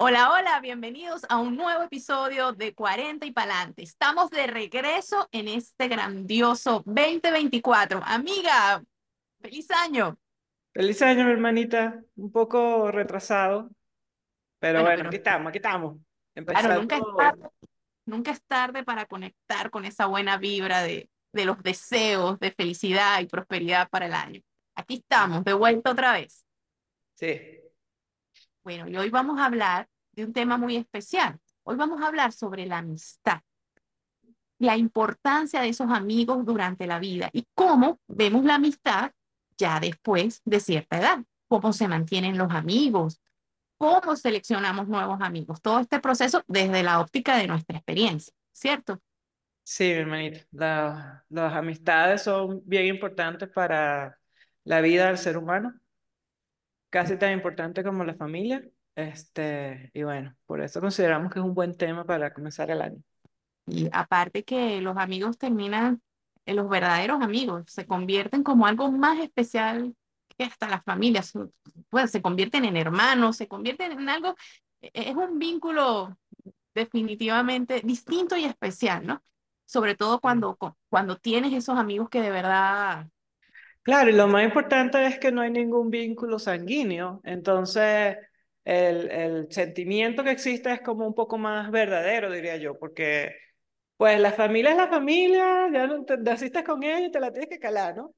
Hola, hola, bienvenidos a un nuevo episodio de 40 y Palante. Estamos de regreso en este grandioso 2024. Amiga, feliz año. Feliz año, mi hermanita. Un poco retrasado, pero Bueno, bueno, pero aquí estamos, aquí estamos. claro, nunca es tarde, nunca es tarde para conectar con esa buena vibra de, de los deseos de felicidad y prosperidad para el año. Aquí estamos, de vuelta otra vez. Sí, Bueno, y hoy vamos a hablar de un tema muy especial. Hoy vamos a hablar sobre la amistad, la importancia de esos amigos durante la vida y cómo vemos la amistad ya después de cierta edad, cómo se mantienen los amigos, cómo seleccionamos nuevos amigos, todo este proceso desde la óptica de nuestra experiencia, ¿cierto? sí, mi hermanita. La- las amistades son bien importantes para la vida del ser humano, casi tan importante como la familia. Este, y bueno, por eso consideramos que es un buen tema para comenzar el año. Y aparte que los amigos terminan, eh, los verdaderos amigos se convierten como algo más especial que hasta las familias, pues se convierten en hermanos, se convierten en algo, e- es un vínculo definitivamente distinto y especial, ¿no? Sobre todo cuando, cu- cuando tienes esos amigos que de verdad, Claro, y lo más importante es que no hay ningún vínculo sanguíneo, entonces el, el sentimiento que existe es como un poco más verdadero, diría yo, porque pues la familia es la familia, ya no te, naciste con ella y te la tienes que calar, ¿no?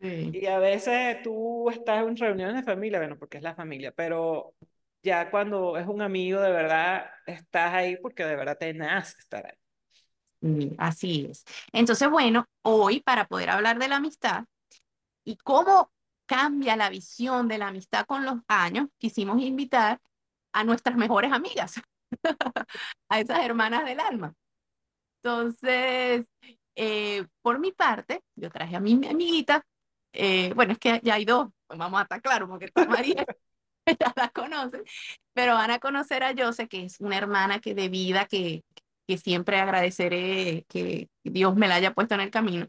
eh, Y a veces tú estás en reuniones de familia, bueno, porque es la familia, pero ya cuando es un amigo de verdad, estás ahí porque de verdad te nace estar ahí. mm, así es. Entonces, bueno, hoy para poder hablar de la amistad, y cómo cambia la visión de la amistad con los años, quisimos invitar a nuestras mejores amigas, a esas hermanas del alma. Entonces, eh, por mi parte, yo traje a mi amiguita, eh, bueno, es que ya hay dos, pues vamos a estar claros, porque María, ya la conocen, pero van a conocer a Jose, que es una hermana que de vida que, que siempre agradeceré que Dios me la haya puesto en el camino.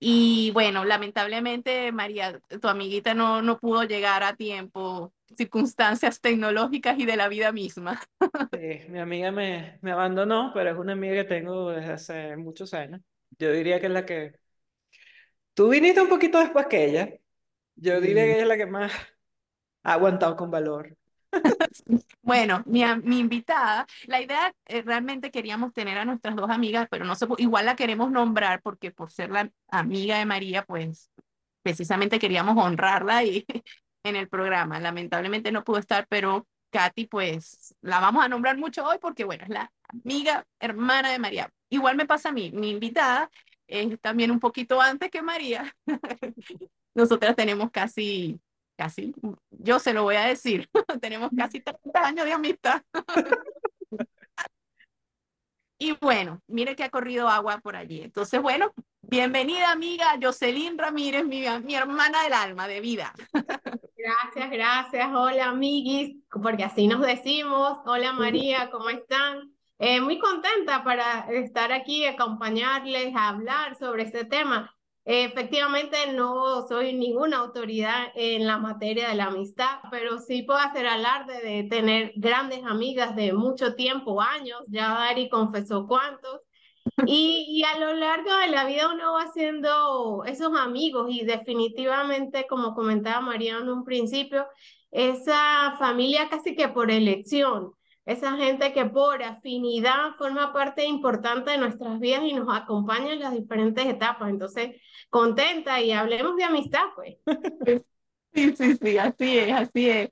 Y bueno, lamentablemente, María, tu amiguita no, no pudo llegar a tiempo, circunstancias tecnológicas y de la vida misma. Sí, mi amiga me, me abandonó, pero es una amiga que tengo desde hace muchos años. Yo diría que es la que... Tú viniste un poquito después que ella. Yo diría que Y ella es la que más ha aguantado con valor. Bueno, mi, invitada, la idea eh, realmente queríamos tener a nuestras dos amigas, pero no sé, igual la queremos nombrar porque por ser la amiga de María, pues precisamente queríamos honrarla y, en el programa. Lamentablemente no pudo estar, pero Katy, pues la vamos a nombrar mucho hoy porque, bueno, es la amiga, hermana de María. Igual me pasa a mí, mi invitada es también un poquito antes que María. Nosotras tenemos casi, casi, yo se lo voy a decir, tenemos casi 30 años de amistad. Y bueno, mire que ha corrido agua por allí. Entonces, bueno, bienvenida amiga Jocelyn Ramírez, mi, mi hermana del alma, de vida. Gracias, gracias. Hola, amiguis, porque así nos decimos. Hola, María, ¿cómo están? Eh, muy contenta para estar aquí, acompañarles a hablar sobre este tema. Efectivamente, no soy ninguna autoridad en la materia de la amistad, pero sí puedo hacer alarde de tener grandes amigas de mucho tiempo, años. Ya Dari confesó cuántos. Y, y a lo largo de la vida uno va haciendo esos amigos y definitivamente, como comentaba María en un principio, esa familia casi que por elección, esa gente que por afinidad forma parte importante de nuestras vidas y nos acompaña en las diferentes etapas. Entonces, contenta y hablemos de amistad, pues. Sí, sí, sí, así es, así es.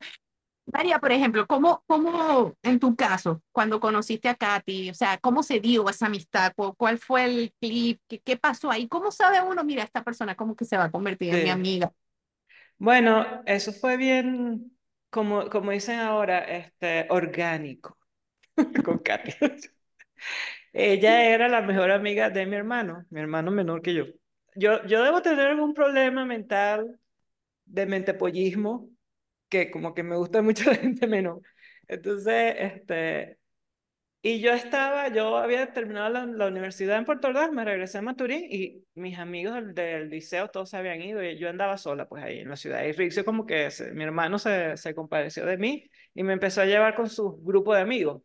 María, por ejemplo, ¿cómo, cómo en tu caso, cuando conociste a Katy, o sea, cómo se dio esa amistad? ¿Cu- ¿Cuál fue el clip? ¿Qué, qué pasó ahí? ¿Cómo sabe uno, mira, esta persona como que se va a convertir en mi amiga? Bueno, eso fue bien, como, como dicen ahora, este, orgánico con Katy. Ella era la mejor amiga de mi hermano, mi hermano menor que yo. Yo, yo debo tener algún problema mental de mentepollismo, que como que me gusta mucho la gente menor. Entonces, este, Y yo estaba, yo había terminado la, universidad en Puerto Ordaz, me regresé a Maturín y mis amigos del, del liceo todos se habían ido y yo andaba sola pues ahí en la ciudad. Y Rixio como que mi hermano se, se compadeció de mí y me empezó a llevar con su grupo de amigos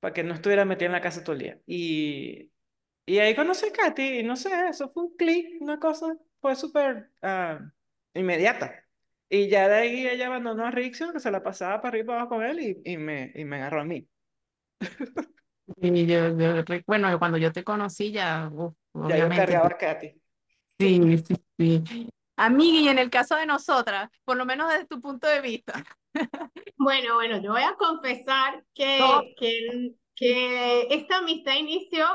para que no estuviera metida en la casa todo el día. Y, y ahí conocí a Katy y no sé, eso fue un clic, una cosa, fue súper ah, inmediata. Y ya de ahí ella abandonó a Rixio, que se la pasaba para arriba y para abajo con él y, y me, y me agarró a mí. Y yo, yo bueno, cuando yo te conocí ya, uf, Ya yo cargaba a Katy. sí, sí, sí. Amiga, y en el caso de nosotras, por lo menos desde tu punto de vista, Bueno, bueno, yo voy a confesar no, que, que, que esta amistad inició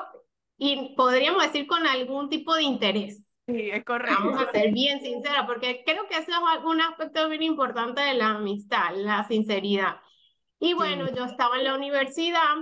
y podríamos decir con algún tipo de interés. sí, es Vamos correcto. a ser bien sinceras, porque creo que eso es un aspecto bien importante de la amistad, la sinceridad. Y Sí, bueno, yo estaba en la universidad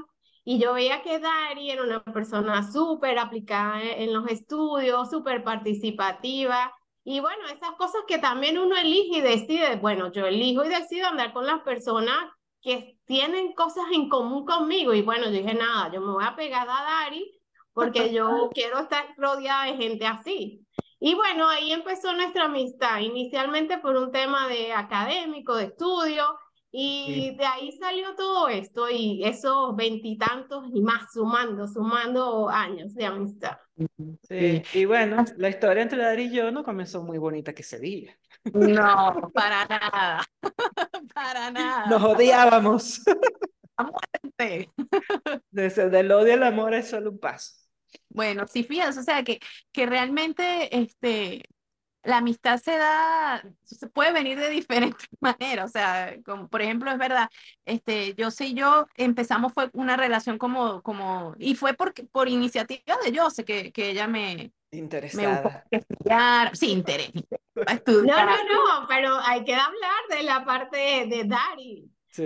y yo veía que Dari era una persona súper aplicada en en los estudios, súper participativa. Y bueno, esas cosas que también uno elige y decide, bueno, yo elijo y decido andar con las personas que tienen cosas en común conmigo. Y bueno, yo dije, nada, yo me voy a pegar a Dari porque yo quiero estar rodeada de gente así. Y bueno, ahí empezó nuestra amistad, inicialmente por un tema de académico, de estudio, sí, y de ahí salió todo esto y esos veintitantos y más sumando, sumando años de amistad. sí, Sí, sí. y bueno, la historia entre Dari y yo no comenzó muy bonita que ese día. No, para nada, para Nos nada, odiábamos. a muerte. Desde del odio al amor es solo un paso. Bueno, sí, fíjate, o sea que, que realmente este, la amistad se da, se puede venir de diferentes maneras, o sea, como por ejemplo, es verdad, este, yo y yo empezamos fue una relación como, como, y fue por, por iniciativa de Jose que, que ella me, me buscó Interesada. estudiar, sí, interés, No, no, no, pero hay que hablar de la parte de, de Dari. Sí.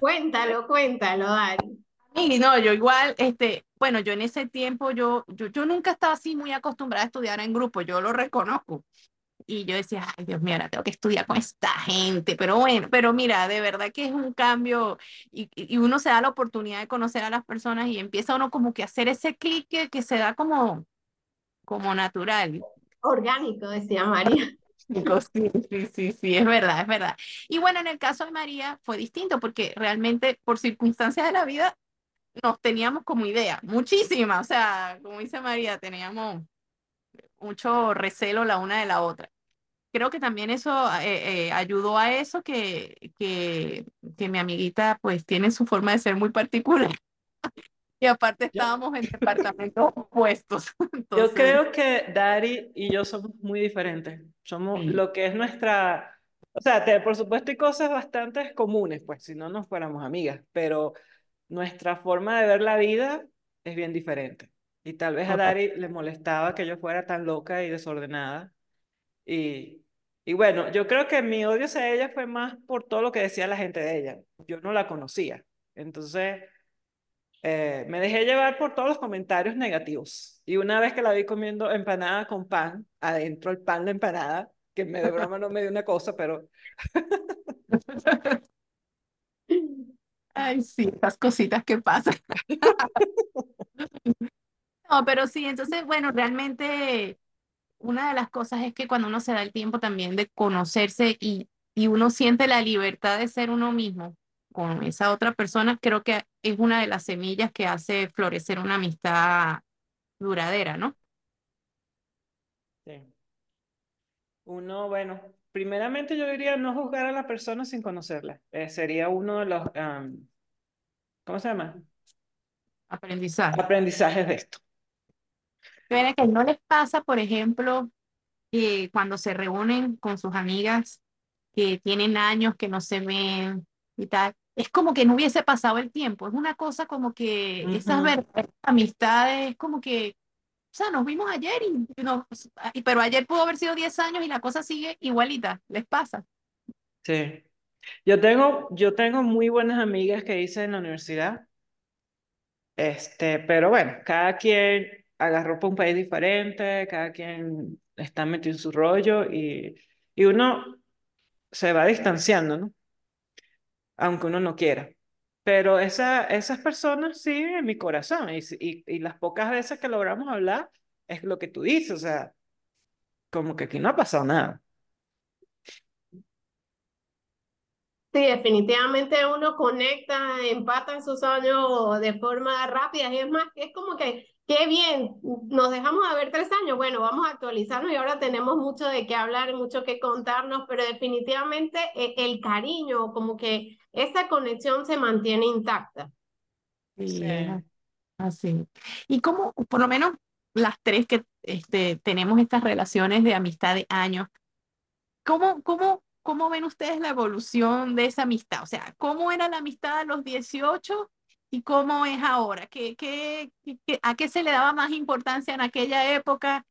Cuéntalo, cuéntalo, Dari. Y no, yo igual, este, bueno, yo en ese tiempo, yo, yo, yo nunca estaba así muy acostumbrada a estudiar en grupo, yo lo reconozco. Y yo decía, ay, Dios mío, ahora tengo que estudiar con esta gente. Pero bueno, pero mira, de verdad que es un cambio y, y uno se da la oportunidad de conocer a las personas y empieza uno como que a hacer ese clic que, que se da como, como natural. Orgánico, decía María. Sí, sí, sí, sí, es verdad, es verdad. Y bueno, en el caso de María fue distinto porque realmente por circunstancias de la vida nos teníamos como idea, muchísima, o sea, como dice María, teníamos mucho recelo la una de la otra. Creo que también eso eh, eh, ayudó a eso que, que, que mi amiguita pues tiene su forma de ser muy particular y aparte Yo, estábamos en departamentos opuestos, yo creo que Dari y yo somos muy diferentes. Somos sí, lo que es nuestra, o sea, te- por supuesto hay cosas bastante comunes, pues si no nos fuéramos amigas, pero nuestra forma de ver la vida es bien diferente. Y tal vez a. Dari le molestaba que yo fuera tan loca y desordenada. Y, y bueno, yo creo que mi odio hacia ella fue más por todo lo que decía la gente de ella. Yo no la conocía. Entonces, eh, me dejé llevar por todos los comentarios negativos. Y una vez que la vi comiendo empanada con pan, adentro el pan de empanada, que me de broma no me dio una cosa, pero Ay, sí, esas cositas que pasan. No, pero sí, entonces, bueno, realmente una de las cosas es que cuando uno se da el tiempo también de conocerse y, y uno siente la libertad de ser uno mismo con esa otra persona, creo que es una de las semillas que hace florecer una amistad duradera, ¿no? sí. Uno, bueno, primeramente yo diría no juzgar a la persona sin conocerla. Eh, sería uno de los, am, ¿cómo se llama? Aprendizaje. Aprendizajes de esto. Mira que no les pasa, por ejemplo, que cuando se reúnen con sus amigas que tienen años que no se ven y tal, es como que no hubiese pasado el tiempo, es una cosa como que esas Ujú, verdaderas amistades, como que, o sea, nos vimos ayer y nos, pero ayer pudo haber sido 10 años y la cosa sigue igualita, les pasa. Sí. Yo tengo, yo tengo muy buenas amigas que hice en la universidad, este, pero bueno, cada quien agarró para un país diferente, cada quien está metido en su rollo y, y uno se va distanciando, ¿no? Aunque uno no quiera. Pero esa, esas personas siguen en mi corazón y, y, y las pocas veces que logramos hablar es lo que tú dices, o sea, como que aquí no ha pasado nada. Sí, definitivamente uno conecta, empata esos años de forma rápida y es más, es como que, qué bien, nos dejamos de ver tres años, bueno, vamos a actualizarnos y ahora tenemos mucho de qué hablar, mucho que contarnos, pero definitivamente eh, el cariño, como que esa conexión se mantiene intacta. Sí, así. Y como, por lo menos las tres que este, tenemos estas relaciones de amistad de años, ¿cómo, cómo, cómo ven ustedes la evolución de esa amistad? O sea, ¿cómo era la amistad a los 18 y cómo es ahora? ¿Qué, qué, qué- a qué se le daba más importancia en aquella época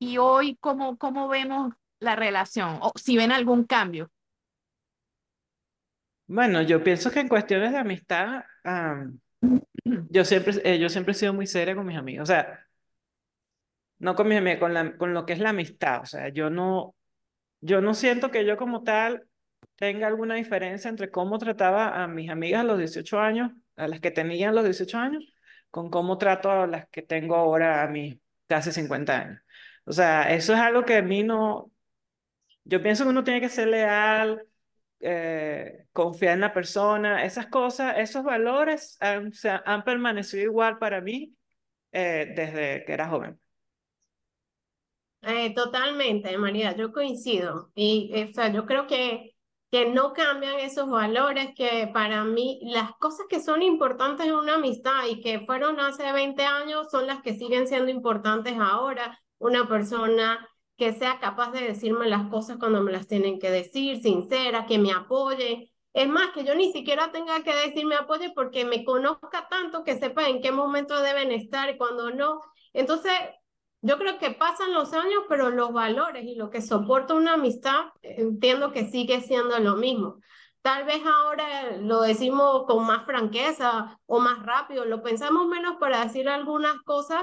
y hoy cómo, cómo vemos la relación? O si ven algún cambio. Bueno, yo pienso que en cuestiones de amistad, am, yo siempre, eh, yo siempre he sido muy seria con mis amigos, o sea, no con mis amigos, con la, con lo que es la amistad, o sea, yo no, yo no siento que yo como tal tenga alguna diferencia entre cómo trataba a mis amigas a los 18 años, a las que tenía a los 18 años, con cómo trato a las que tengo ahora a mis casi 50 años. O sea, eso es algo que a mí no, yo pienso que uno tiene que ser leal, eh, confiar en la persona, esas cosas, esos valores han, han- permanecido igual para mí eh, desde que era joven. Eh, totalmente, María, yo coincido. Y o sea, yo creo que, que no cambian esos valores, que para mí las cosas que son importantes en una amistad y que fueron hace 20 años son las que siguen siendo importantes ahora. Una persona que sea capaz de decirme las cosas cuando me las tienen que decir, sincera, que me apoye. Es más, que yo ni siquiera tenga que decir me apoye porque me conozca tanto que sepa en qué momento deben estar y cuando no. Entonces, yo creo que pasan los años, pero los valores y lo que soporta una amistad, entiendo que sigue siendo lo mismo. Tal vez ahora lo decimos con más franqueza o más rápido, lo pensamos menos para decir algunas cosas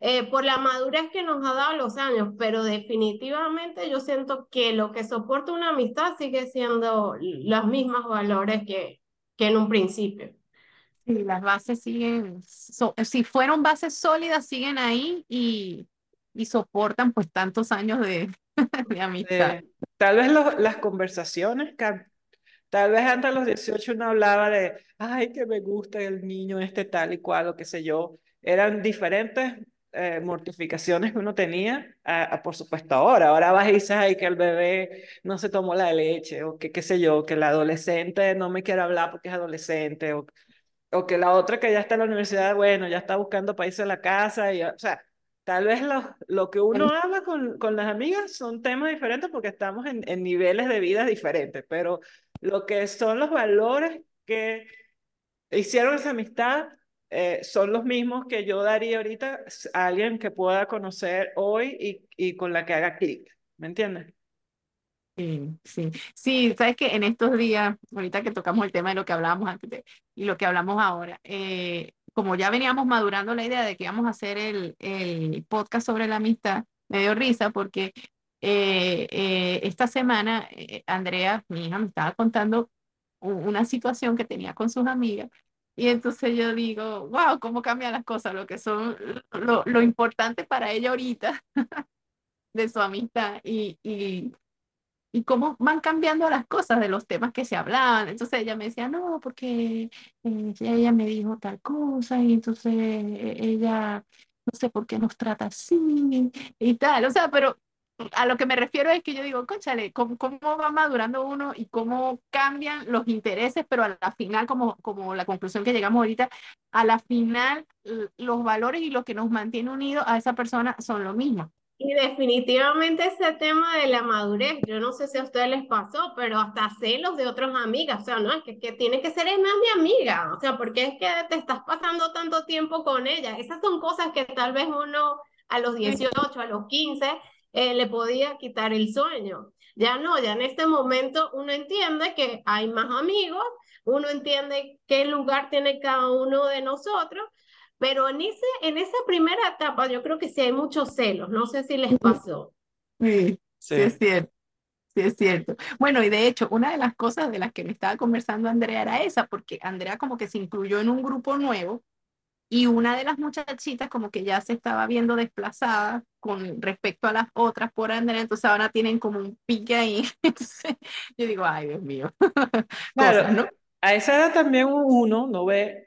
eh, por la madurez que nos ha dado los años, pero definitivamente yo siento que lo que soporta una amistad sigue siendo los mismos valores que, que en un principio. Sí, las bases siguen, so- si fueron bases sólidas, siguen ahí y, y soportan pues tantos años de, de amistad. Eh, tal vez los- las conversaciones, tal vez antes de los 18 uno hablaba de, ay, que me gusta el niño este tal y cual, o qué sé yo. Eran diferentes eh, mortificaciones que uno tenía, a, por supuesto ahora. Ahora vas y dices, ay, que el bebé no se tomó la leche, o que qué sé yo, que el adolescente no me quiere hablar porque es adolescente, o, o que la otra que ya está en la universidad, bueno, ya está buscando irse a la casa, y, o sea, tal vez lo, lo que uno habla con, con las amigas son temas diferentes porque estamos en, en niveles de vida diferentes, pero lo que son los valores que hicieron esa amistad eh, son los mismos que yo daría ahorita a alguien que pueda conocer hoy y, y con la que haga clic, ¿me entiendes? Sí, sí, sí, sabes que en estos días, ahorita que tocamos el tema de lo que hablábamos antes y lo que hablamos ahora, eh, como ya veníamos madurando la idea de que íbamos a hacer el, el podcast sobre la amistad, me dio risa porque eh, eh, esta semana eh, Andrea, mi hija, me estaba contando una situación que tenía con sus amigas y entonces yo digo, wow, cómo cambian las cosas, lo que son, lo, lo importante para ella ahorita de su amistad y, y y cómo van cambiando las cosas de los temas que se hablaban. Entonces ella me decía, no, porque eh, ella me dijo tal cosa y entonces eh, ella no sé por qué nos trata así y tal. O sea, pero a lo que me refiero es que yo digo, cónchale, ¿cómo, cómo va madurando uno y cómo cambian los intereses, pero a la final, como, como la conclusión que llegamos ahorita, a la final los valores y lo que nos mantiene unidos a esa persona son lo mismo. Y definitivamente ese tema de la madurez, yo no sé si a ustedes les pasó, pero hasta celos de otras amigas, o sea, no, es que, que tiene que ser es más mi amiga, o sea, porque es que te estás pasando tanto tiempo con ella. Esas son cosas que tal vez uno a los 18, a los 15, eh, le podía quitar el sueño. Ya no, ya en este momento uno entiende que hay más amigos, uno entiende qué lugar tiene cada uno de nosotros pero en, ese, en esa primera etapa yo creo que sí hay muchos celos, no sé si les pasó. Sí, sí, es Sí. cierto. Sí, es cierto. Bueno, y de hecho, una de las cosas de las que me estaba conversando Andrea era esa, porque Andrea como que se incluyó en un grupo nuevo y una de las muchachitas como que ya se estaba viendo desplazada con respecto a las otras por Andrea, entonces ahora tienen como un pique ahí. Entonces, yo digo, ay, Dios mío. Claro, Cosas, ¿no? a esa edad también uno no ve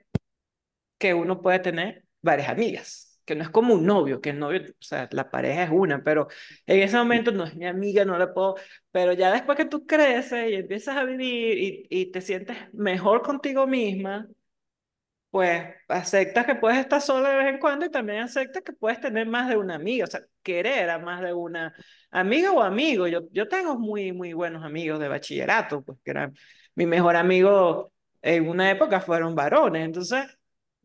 que uno puede tener varias amigas, que no es como un novio, que el novio, o sea, la pareja es una, pero en ese momento no es mi amiga, no la puedo, pero ya después que tú creces y empiezas a vivir y, y te sientes mejor contigo misma, pues aceptas que puedes estar sola de vez en cuando y también aceptas que puedes tener más de una amiga, o sea, querer a más de una amiga o amigo. Yo, yo tengo muy, muy buenos amigos de bachillerato, pues que eran mi mejor amigo en una época fueron varones, entonces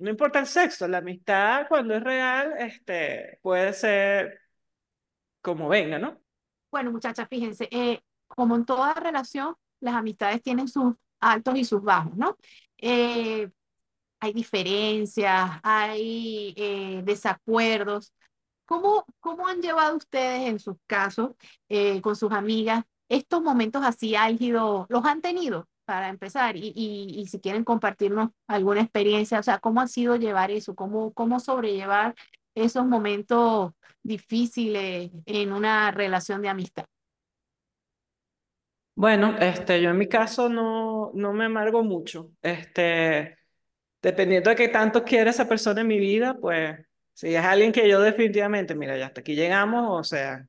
no importa el sexo, la amistad cuando es real, este, puede ser como venga, ¿no? Bueno, muchachas, fíjense, eh, como en toda relación, las amistades tienen sus altos y sus bajos, ¿no? Eh, hay diferencias, hay eh, desacuerdos. ¿Cómo, cómo han llevado ustedes en sus casos con sus amigas estos momentos así álgidos? ¿Los han tenido para empezar? Y, si quieren compartirnos alguna experiencia, o sea, ¿cómo ha sido llevar eso? ¿Cómo, cómo sobrellevar esos momentos difíciles en una relación de amistad? Bueno, este, yo en mi caso no, no me amargo mucho. Este, dependiendo de qué tanto quiera esa persona en mi vida, pues si es alguien que yo definitivamente, mira, ya hasta aquí llegamos, o sea,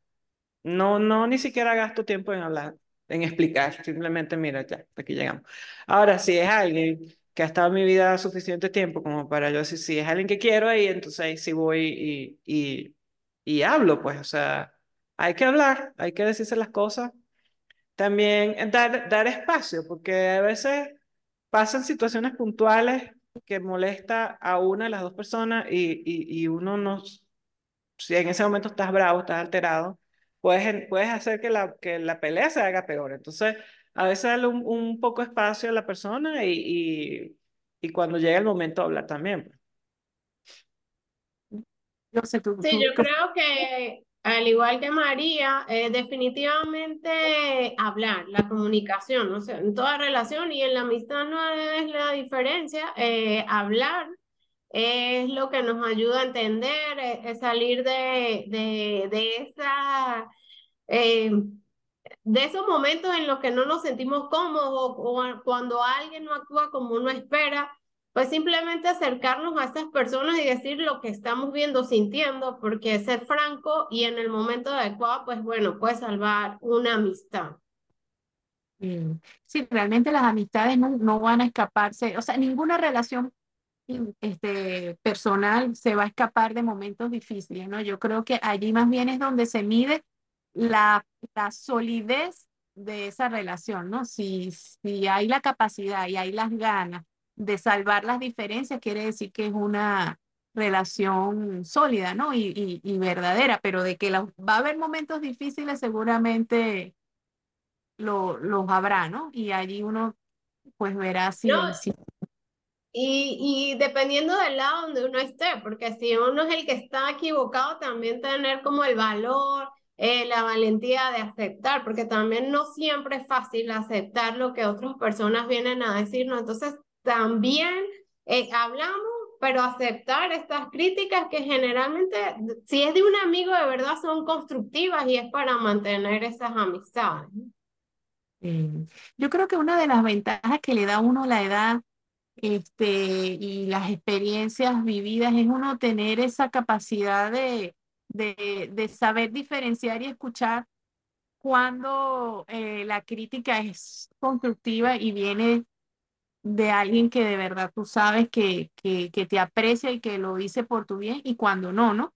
no, no, ni siquiera gasto tiempo en hablar, en explicar, simplemente, mira, ya hasta aquí llegamos. Ahora, si es alguien que ha estado en mi vida suficiente tiempo como para yo decir, si es alguien que quiero ahí, entonces ahí sí voy y, y, y hablo, pues, o sea, hay que hablar, hay que decirse las cosas. También dar, dar espacio, porque a veces pasan situaciones puntuales que molesta a una de las dos personas y, y, y uno no, si en ese momento estás bravo, estás alterado, puedes, puedes hacer que la, que la pelea se haga peor. Entonces, a veces darle un, un poco espacio a la persona y, y, y cuando llega el momento hablar también. pues. Yo sé, tú, Sí, tú, yo tú- creo que al igual que María, eh, definitivamente hablar, la comunicación, o sea, en toda relación y en la amistad no es la diferencia, eh, hablar es lo que nos ayuda a entender, es salir de, de, de esa... eh, de esos momentos en los que no nos sentimos cómodos o, cuando alguien no actúa como uno espera, pues simplemente acercarnos a esas personas y decir lo que estamos viendo, sintiendo, porque ser franco y en el momento adecuado, pues bueno, puede salvar una amistad. eh, sí, realmente las amistades no, no van a escaparse, o sea, ninguna relación este, personal se va a escapar de momentos difíciles, ¿no? Yo creo que allí más bien es donde se mide la, la solidez de esa relación, ¿no? Si, si hay la capacidad y hay las ganas de salvar las diferencias, quiere decir que es una relación sólida, ¿no? Y, y, y verdadera, pero de que la- va a haber momentos difíciles, seguramente lo, los habrá, ¿no? Y allí uno pues verá No, si, si Y, dependiendo del lado donde uno esté, porque si uno es el que está equivocado, también tener como el valor, eh, la valentía de aceptar, porque también no siempre es fácil aceptar lo que otras personas vienen a decirnos. Entonces, también eh, hablamos, pero aceptar estas críticas que generalmente, si es de un amigo de verdad, son constructivas y es para mantener esas amistades. Yo creo que una de las ventajas que le da a uno la edad este, y las experiencias vividas es uno tener esa capacidad de, de, de saber diferenciar y escuchar cuando eh, la crítica es constructiva y viene de alguien que de verdad tú sabes que, que, que te aprecia y que lo dice por tu bien y cuando no, ¿no?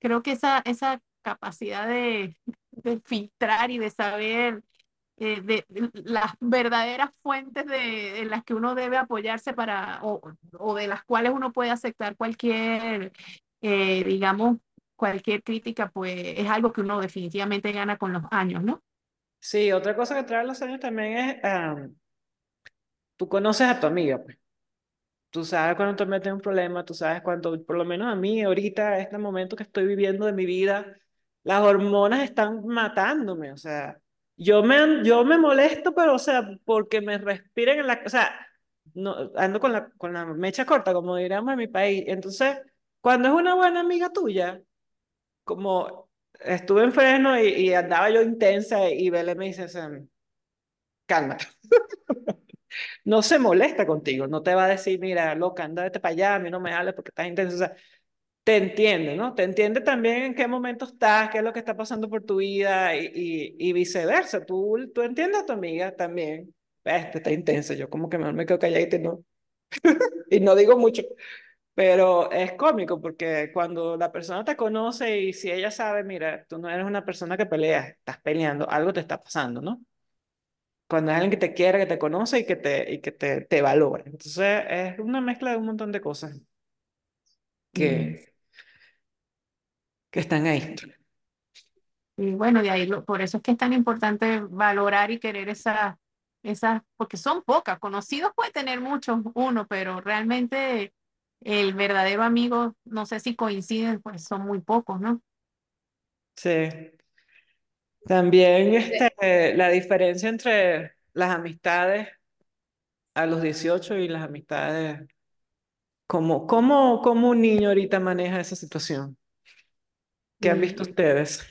Creo que esa, esa capacidad de, de filtrar y de saber eh, de, las verdaderas fuentes de, en las que uno debe apoyarse para, o, o de las cuales uno puede aceptar cualquier, eh, digamos, cualquier crítica, pues es algo que uno definitivamente gana con los años, ¿no? Sí, otra cosa que trae los años también es, ah, tú conoces a tu amiga, pues. Tú sabes cuando te metes en un problema, tú sabes cuando, por lo menos a mí, ahorita, este momento que estoy viviendo de mi vida, las hormonas están matándome, o sea, Yo me, yo me molesto, pero, o sea, porque me respiren en la... O sea, no, ando con la, con la mecha corta, como diríamos en mi país. Entonces, cuando es una buena amiga tuya, como estuve en freno y, y andaba yo intensa y Bele me dice, Sam, calma. no se molesta contigo, no te va a decir, mira, loca, andate para allá, a mí no me hables porque estás intensa. O sea, te entiende, ¿no? Te entiende también en qué momento estás, qué es lo que está pasando por tu vida y, y, y viceversa. Tú, tú entiendes a tu amiga también. Este está intensa, yo como que me quedo calladita y no, y no digo mucho. Pero es cómico porque cuando la persona te conoce y si ella sabe, mira, tú no eres una persona que peleas, estás peleando, algo te está pasando, ¿no? Cuando es alguien que te quiere, que te conoce y que te, y que te, te valora. Entonces es una mezcla de un montón de cosas que, que están ahí. Y bueno, de ahí, lo- por eso es que es tan importante valorar y querer esas, esas, porque son pocas. Conocidos puede tener muchos, uno, pero realmente el verdadero amigo, no sé si coinciden, pues son muy pocos, ¿no? Sí. También este, la diferencia entre las amistades a los 18 y las amistades, ¿cómo, cómo, cómo un niño ahorita maneja esa situación? ¿Qué han visto Y ustedes?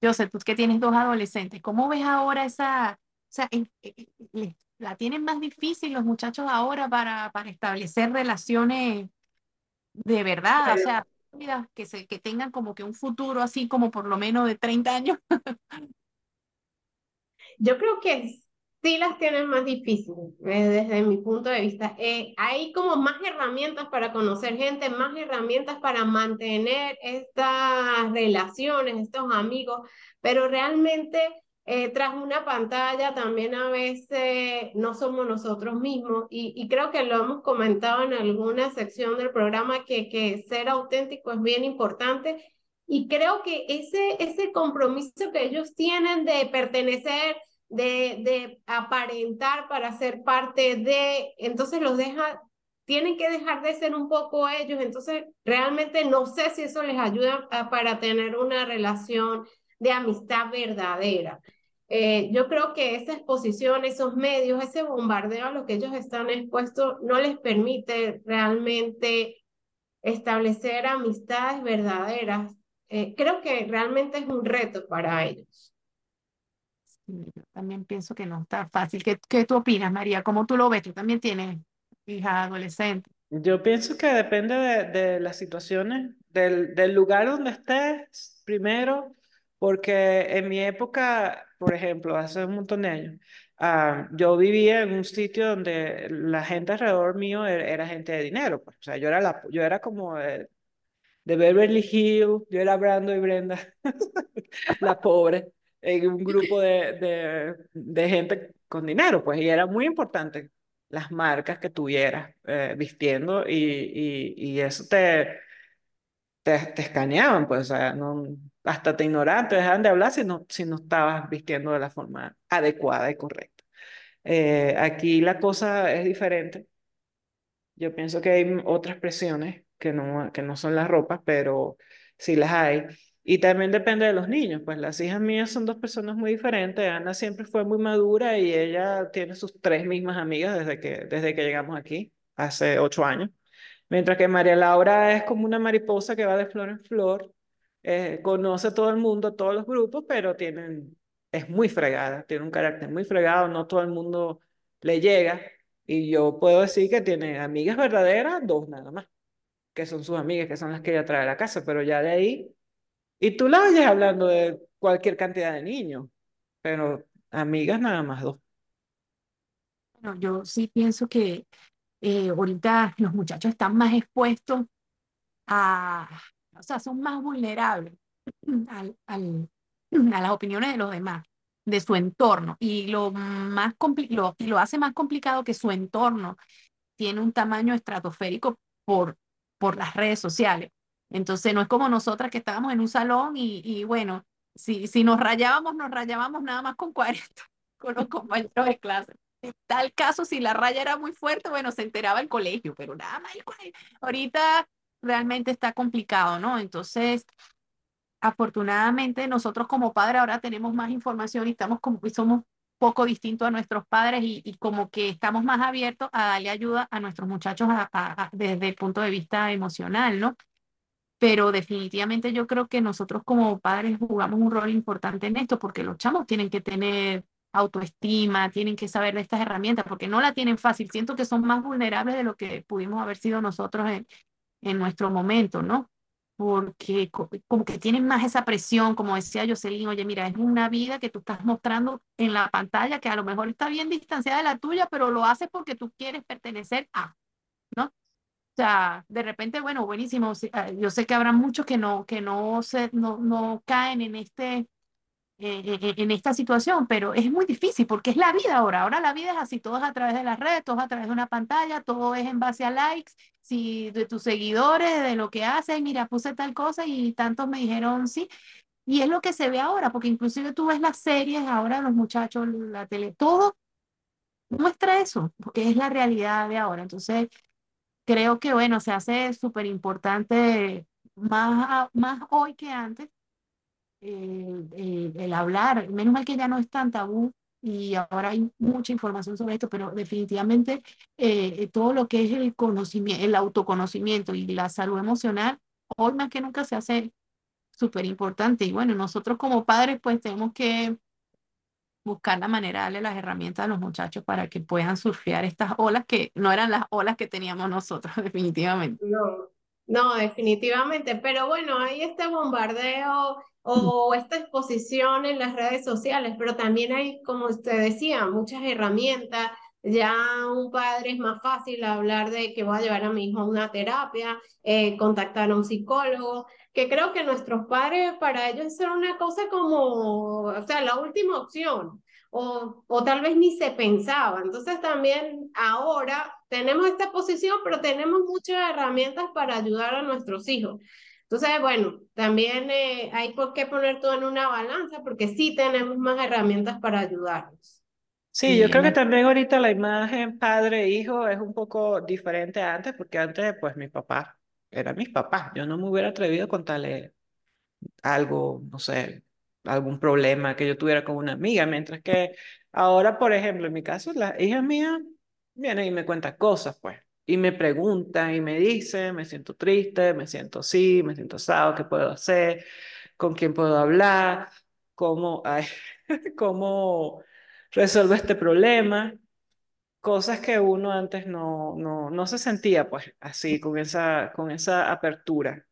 yo sé, tú que tienes dos adolescentes, ¿cómo ves ahora esa, o sea, en- eh, eh, la tienen más difícil los muchachos ahora para, para establecer relaciones de verdad, o sea, que se, que tengan como que un futuro así como por lo menos de 30 años? Yo creo que sí las tienen más difíciles, eh, desde mi punto de vista. Eh, hay como más herramientas para conocer gente, más herramientas para mantener estas relaciones, estos amigos, pero realmente eh, tras una pantalla también a veces no somos nosotros mismos y, y creo que lo hemos comentado en alguna sección del programa que, que ser auténtico es bien importante. Y creo que ese, ese compromiso que ellos tienen de pertenecer, de, de aparentar para ser parte de, entonces los deja, tienen que dejar de ser un poco ellos, entonces realmente no sé si eso les ayuda para tener una relación de amistad verdadera. Eh, yo creo que esa exposición, esos medios, ese bombardeo a lo que ellos están expuestos, no les permite realmente establecer amistades verdaderas. Eh, creo que realmente es un reto para ellos. Yo también pienso que no está fácil. ¿Qué, qué tú opinas, María? ¿Cómo tú lo ves? Tú también tienes hija adolescente. Yo pienso que depende de, de las situaciones, del, del lugar donde estés primero, porque en mi época, por ejemplo, hace un montón de años, ah, yo vivía en un sitio donde la gente alrededor mío era, era gente de dinero, pues. O sea, yo era, la, yo era como de, de Beverly Hills, yo era Brando y Brenda, la pobre, en un grupo de, de, de gente con dinero, pues, y era muy importante las marcas que tuvieras eh, vistiendo y, y, y eso te, te, te escaneaban, pues, o sea, no, hasta te ignoraban, te dejaban de hablar si no, si no estabas vistiendo de la forma adecuada y correcta. Eh, aquí la cosa es diferente. Yo pienso que hay otras presiones que no, que no son las ropas, pero sí las hay. Y también depende de los niños, pues las hijas mías son dos personas muy diferentes. Ana siempre fue muy madura y ella tiene sus tres mismas amigas desde que, desde que llegamos aquí, hace ocho años. Mientras que María Laura es como una mariposa que va de flor en flor, eh, conoce todo el mundo, todos los grupos, pero tienen, es muy fregada, tiene un carácter muy fregado, no todo el mundo le llega. Y yo puedo decir que tiene amigas verdaderas, dos nada más, que son sus amigas, que son las que ella trae a la casa, pero ya de ahí, y tú la oyes hablando de cualquier cantidad de niños, pero amigas nada más dos. Bueno, yo sí pienso que eh, ahorita los muchachos están más expuestos a, o sea, son más vulnerables al, a las opiniones de los demás, de su entorno. Y lo más lo, y lo hace más complicado que su entorno tiene un tamaño estratosférico por, por las redes sociales. Entonces, no es como nosotras que estábamos en un salón y, y bueno, si, si nos rayábamos, nos rayábamos nada más con 40, con los compañeros de clase. Tal caso, si la raya era muy fuerte, bueno, se enteraba el colegio, pero nada más. Ahorita realmente está complicado, ¿no? Entonces, afortunadamente nosotros como padres ahora tenemos más información y estamos como somos poco distintos a nuestros padres y, y, como que estamos más abiertos a darle ayuda a nuestros muchachos desde el punto de vista emocional, ¿no? Pero definitivamente yo creo que nosotros como padres jugamos un rol importante en esto porque los chamos tienen que tener autoestima, tienen que saber de estas herramientas porque no la tienen fácil. Siento que son más vulnerables de lo que pudimos haber sido nosotros en, en nuestro momento, ¿no? Porque como que tienen más esa presión, como decía Jocelyn, oye, mira, es una vida que tú estás mostrando en la pantalla que a lo mejor está bien distanciada de la tuya, pero lo haces porque tú quieres pertenecer a. O sea, de repente, bueno, buenísimo. Eh, yo sé que habrá muchos que no, que no, se, no, no caen en este, eh, en esta situación, pero es muy difícil porque es la vida ahora. Ahora la vida es así, todo es a través de las redes, todo es a través de una pantalla, todo es en base a likes, si de tus seguidores, de lo que haces, mira, puse tal cosa y tantos me dijeron sí. Y es lo que se ve ahora, porque inclusive tú ves las series, ahora los muchachos, la tele, todo muestra eso, porque es la realidad de ahora. Entonces, creo que, bueno, se hace súper importante más, más hoy que antes eh, eh, el hablar, menos mal que ya no es tan tabú y ahora hay mucha información sobre esto, pero definitivamente eh, todo lo que es el conocimiento, el autoconocimiento y la salud emocional, hoy más que nunca se hace súper importante. Y bueno, nosotros como padres pues tenemos que buscar la manera de darle las herramientas a los muchachos para que puedan surfear estas olas que no eran las olas que teníamos nosotros, definitivamente. No, no, definitivamente. Pero bueno, hay este bombardeo o esta exposición en las redes sociales, pero también hay, como usted decía, muchas herramientas. Ya un padre es más fácil hablar de que voy a llevar a mi hijo a una terapia, eh, contactar a un psicólogo, que creo que nuestros padres para ellos era una cosa como, o sea, la última opción, o, o tal vez ni se pensaba. Entonces también ahora tenemos esta posición, pero tenemos muchas herramientas para ayudar a nuestros hijos. Entonces, bueno, también eh, hay por qué poner todo en una balanza porque sí tenemos más herramientas para ayudarnos. Sí, yo creo que también ahorita la imagen padre-hijo es un poco diferente a antes, porque antes, pues, mi papá era mis papás. Yo no me hubiera atrevido a contarle algo, no sé, algún problema que yo tuviera con una amiga, mientras que ahora, por ejemplo, en mi caso, la hija mía viene y me cuenta cosas, pues y me pregunta y me dice, me siento triste, me siento así, me siento asado, ¿qué puedo hacer? ¿Con quién puedo hablar? ¿Cómo, ay, cómo resuelvo este problema? Cosas que uno antes no, no, no se sentía pues así, con esa, con esa apertura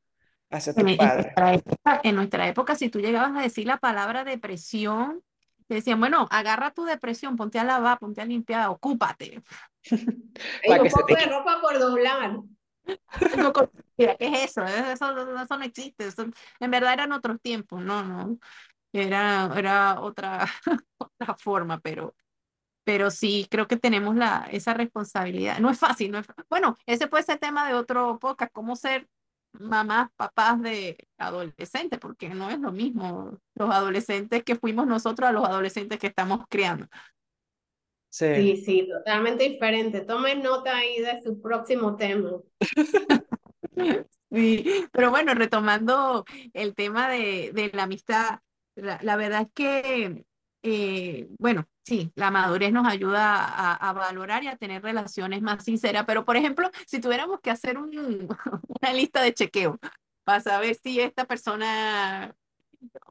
hacia tu En, en padre. nuestra época, en nuestra época, si tú llegabas a decir la palabra depresión, te decían, bueno, agarra tu depresión, ponte a lavar, ponte a limpiar, ocúpate. Para un poco te de ropa por doblar. ¿qué es eso? Eso, eso, eso no existe. Eso- en verdad eran otros tiempos, no, no. Era, era otra, otra forma, pero, pero sí, creo que tenemos la, esa responsabilidad. No es fácil, no es, bueno, ese puede ser tema de otro podcast, cómo ser mamás, papás de adolescentes, porque no es lo mismo los adolescentes que fuimos nosotros a los adolescentes que estamos criando. Sí. Sí, sí, totalmente diferente. Tomen nota ahí de su próximo tema. Sí, pero bueno, retomando el tema de, de la amistad, la, la verdad es que, eh, bueno, sí, la madurez nos ayuda a, a valorar y a tener relaciones más sinceras, pero por ejemplo, si tuviéramos que hacer un- una lista de chequeo para saber si esta persona,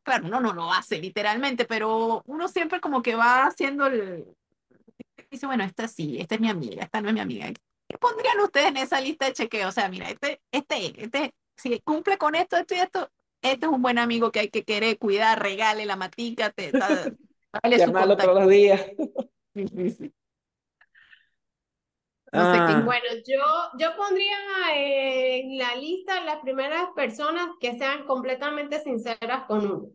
claro, uno no lo hace literalmente, pero uno siempre como que va haciendo el, dice, bueno, esta sí, esta es mi amiga, esta no es mi amiga. ¿Qué pondrían ustedes en esa lista de chequeo? O sea, mira, este, este, este, si cumple con esto, esto y esto, este es un buen amigo que hay que querer cuidar, regale la matica, te, ta- dale su Llamarlo contacto. todos los días. Sí, sí, sí. No sé qué. Ah, Bueno, yo, yo pondría en la lista las primeras personas que sean completamente sinceras con uno.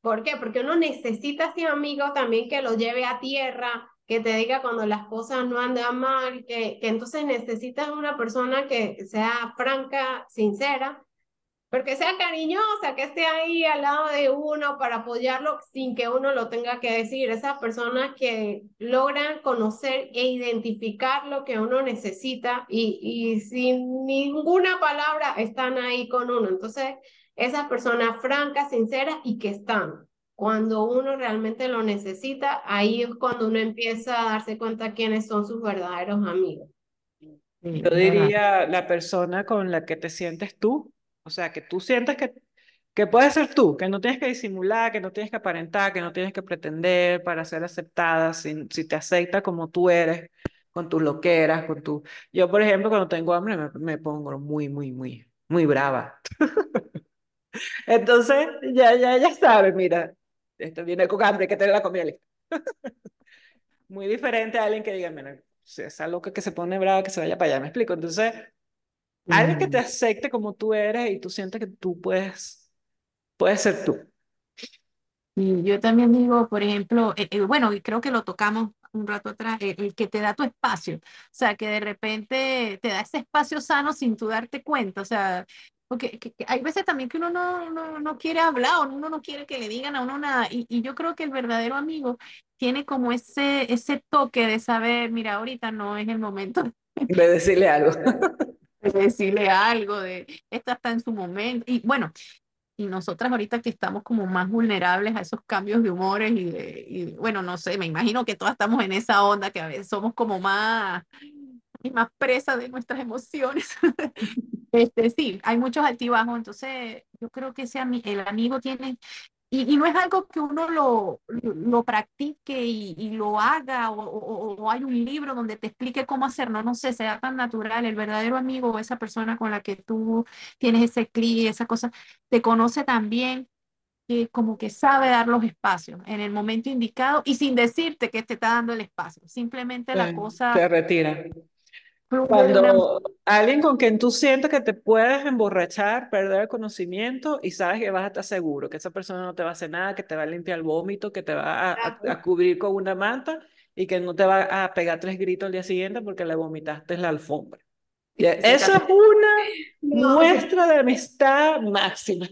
¿Por qué? Porque uno necesita ese amigo también que lo lleve a tierra, que te diga cuando las cosas no andan mal, que, que entonces necesitas una persona que sea franca, sincera, porque sea cariñosa, que esté ahí al lado de uno para apoyarlo sin que uno lo tenga que decir. Esas personas que logran conocer e identificar lo que uno necesita y, y sin ninguna palabra están ahí con uno. Entonces, esas personas francas, sinceras y que están. Cuando uno realmente lo necesita, ahí es cuando uno empieza a darse cuenta quiénes son sus verdaderos amigos. Yo diría la persona con la que te sientes tú, o sea, que tú sientes que, que puedes ser tú, que no tienes que disimular, que no tienes que aparentar, que no tienes que pretender para ser aceptada, si, si te acepta como tú eres, con tus loqueras, con tu... Yo, por ejemplo, cuando tengo hambre me, me pongo muy, muy, muy, muy brava. Entonces, ya, ya, ya sabes, mira, esto viene con hambre, que tener la comida lista. Muy diferente a alguien que diga, mira, esa loca que se pone brava, que se vaya para allá, me explico. Entonces, alguien que te acepte como tú eres y tú sientes que tú puedes, puedes ser tú. Y yo también digo, por ejemplo, eh, eh, bueno, y creo que lo tocamos un rato atrás, el, el, que te da tu espacio, o sea, que de repente te da ese espacio sano sin tú darte cuenta, o sea, porque que, que hay veces también que uno no, no, no, quiere hablar o uno no quiere que le digan a uno nada. Y, y, yo creo que el verdadero amigo tiene como ese, ese toque de saber, mira, ahorita no es el momento de decirle algo. De decirle algo, de esta está en su momento. Y bueno, y nosotras ahorita que estamos como más vulnerables a esos cambios de humores y, de, y bueno, no sé, me imagino que todas estamos en esa onda, que a veces somos como más y más presa de nuestras emociones. este, sí, hay muchos altibajos, entonces yo creo que ese, el amigo tiene, y, y, no es algo que uno lo, lo practique y, y lo haga, o, o, o, hay un libro donde te explique cómo hacerlo, no sé, sea tan natural, el verdadero amigo o esa persona con la que tú tienes ese clic, esa cosa, te conoce también que como que sabe dar los espacios en el momento indicado y sin decirte que te está dando el espacio, simplemente la cosa... Se retira. Cuando alguien con quien tú sientes que te puedes emborrachar, perder el conocimiento y sabes que vas a estar seguro, que esa persona no te va a hacer nada, que te va a limpiar el vómito, que te va a, a, a cubrir con una manta y que no te va a pegar tres gritos al día siguiente porque le vomitaste en la alfombra. Y eso es una no. muestra de amistad máxima.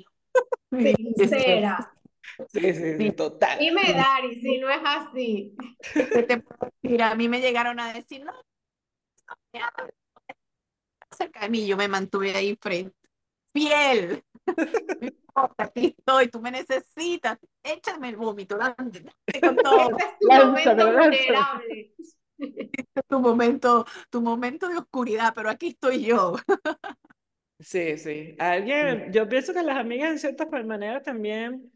Sincera. Sí, sí, sí, total. Dime, Dari, si no es así. Mira, a mí me llegaron a decir, no, cerca de mí, yo me mantuve ahí frente, fiel. Aquí estoy, tú me necesitas, échame el vómito, dame, con todo. Este es tu momento vulnerable. Este es tu momento, tu momento de oscuridad, pero aquí estoy yo. Sí, sí. Alguien, yo pienso que las amigas en cierta manera también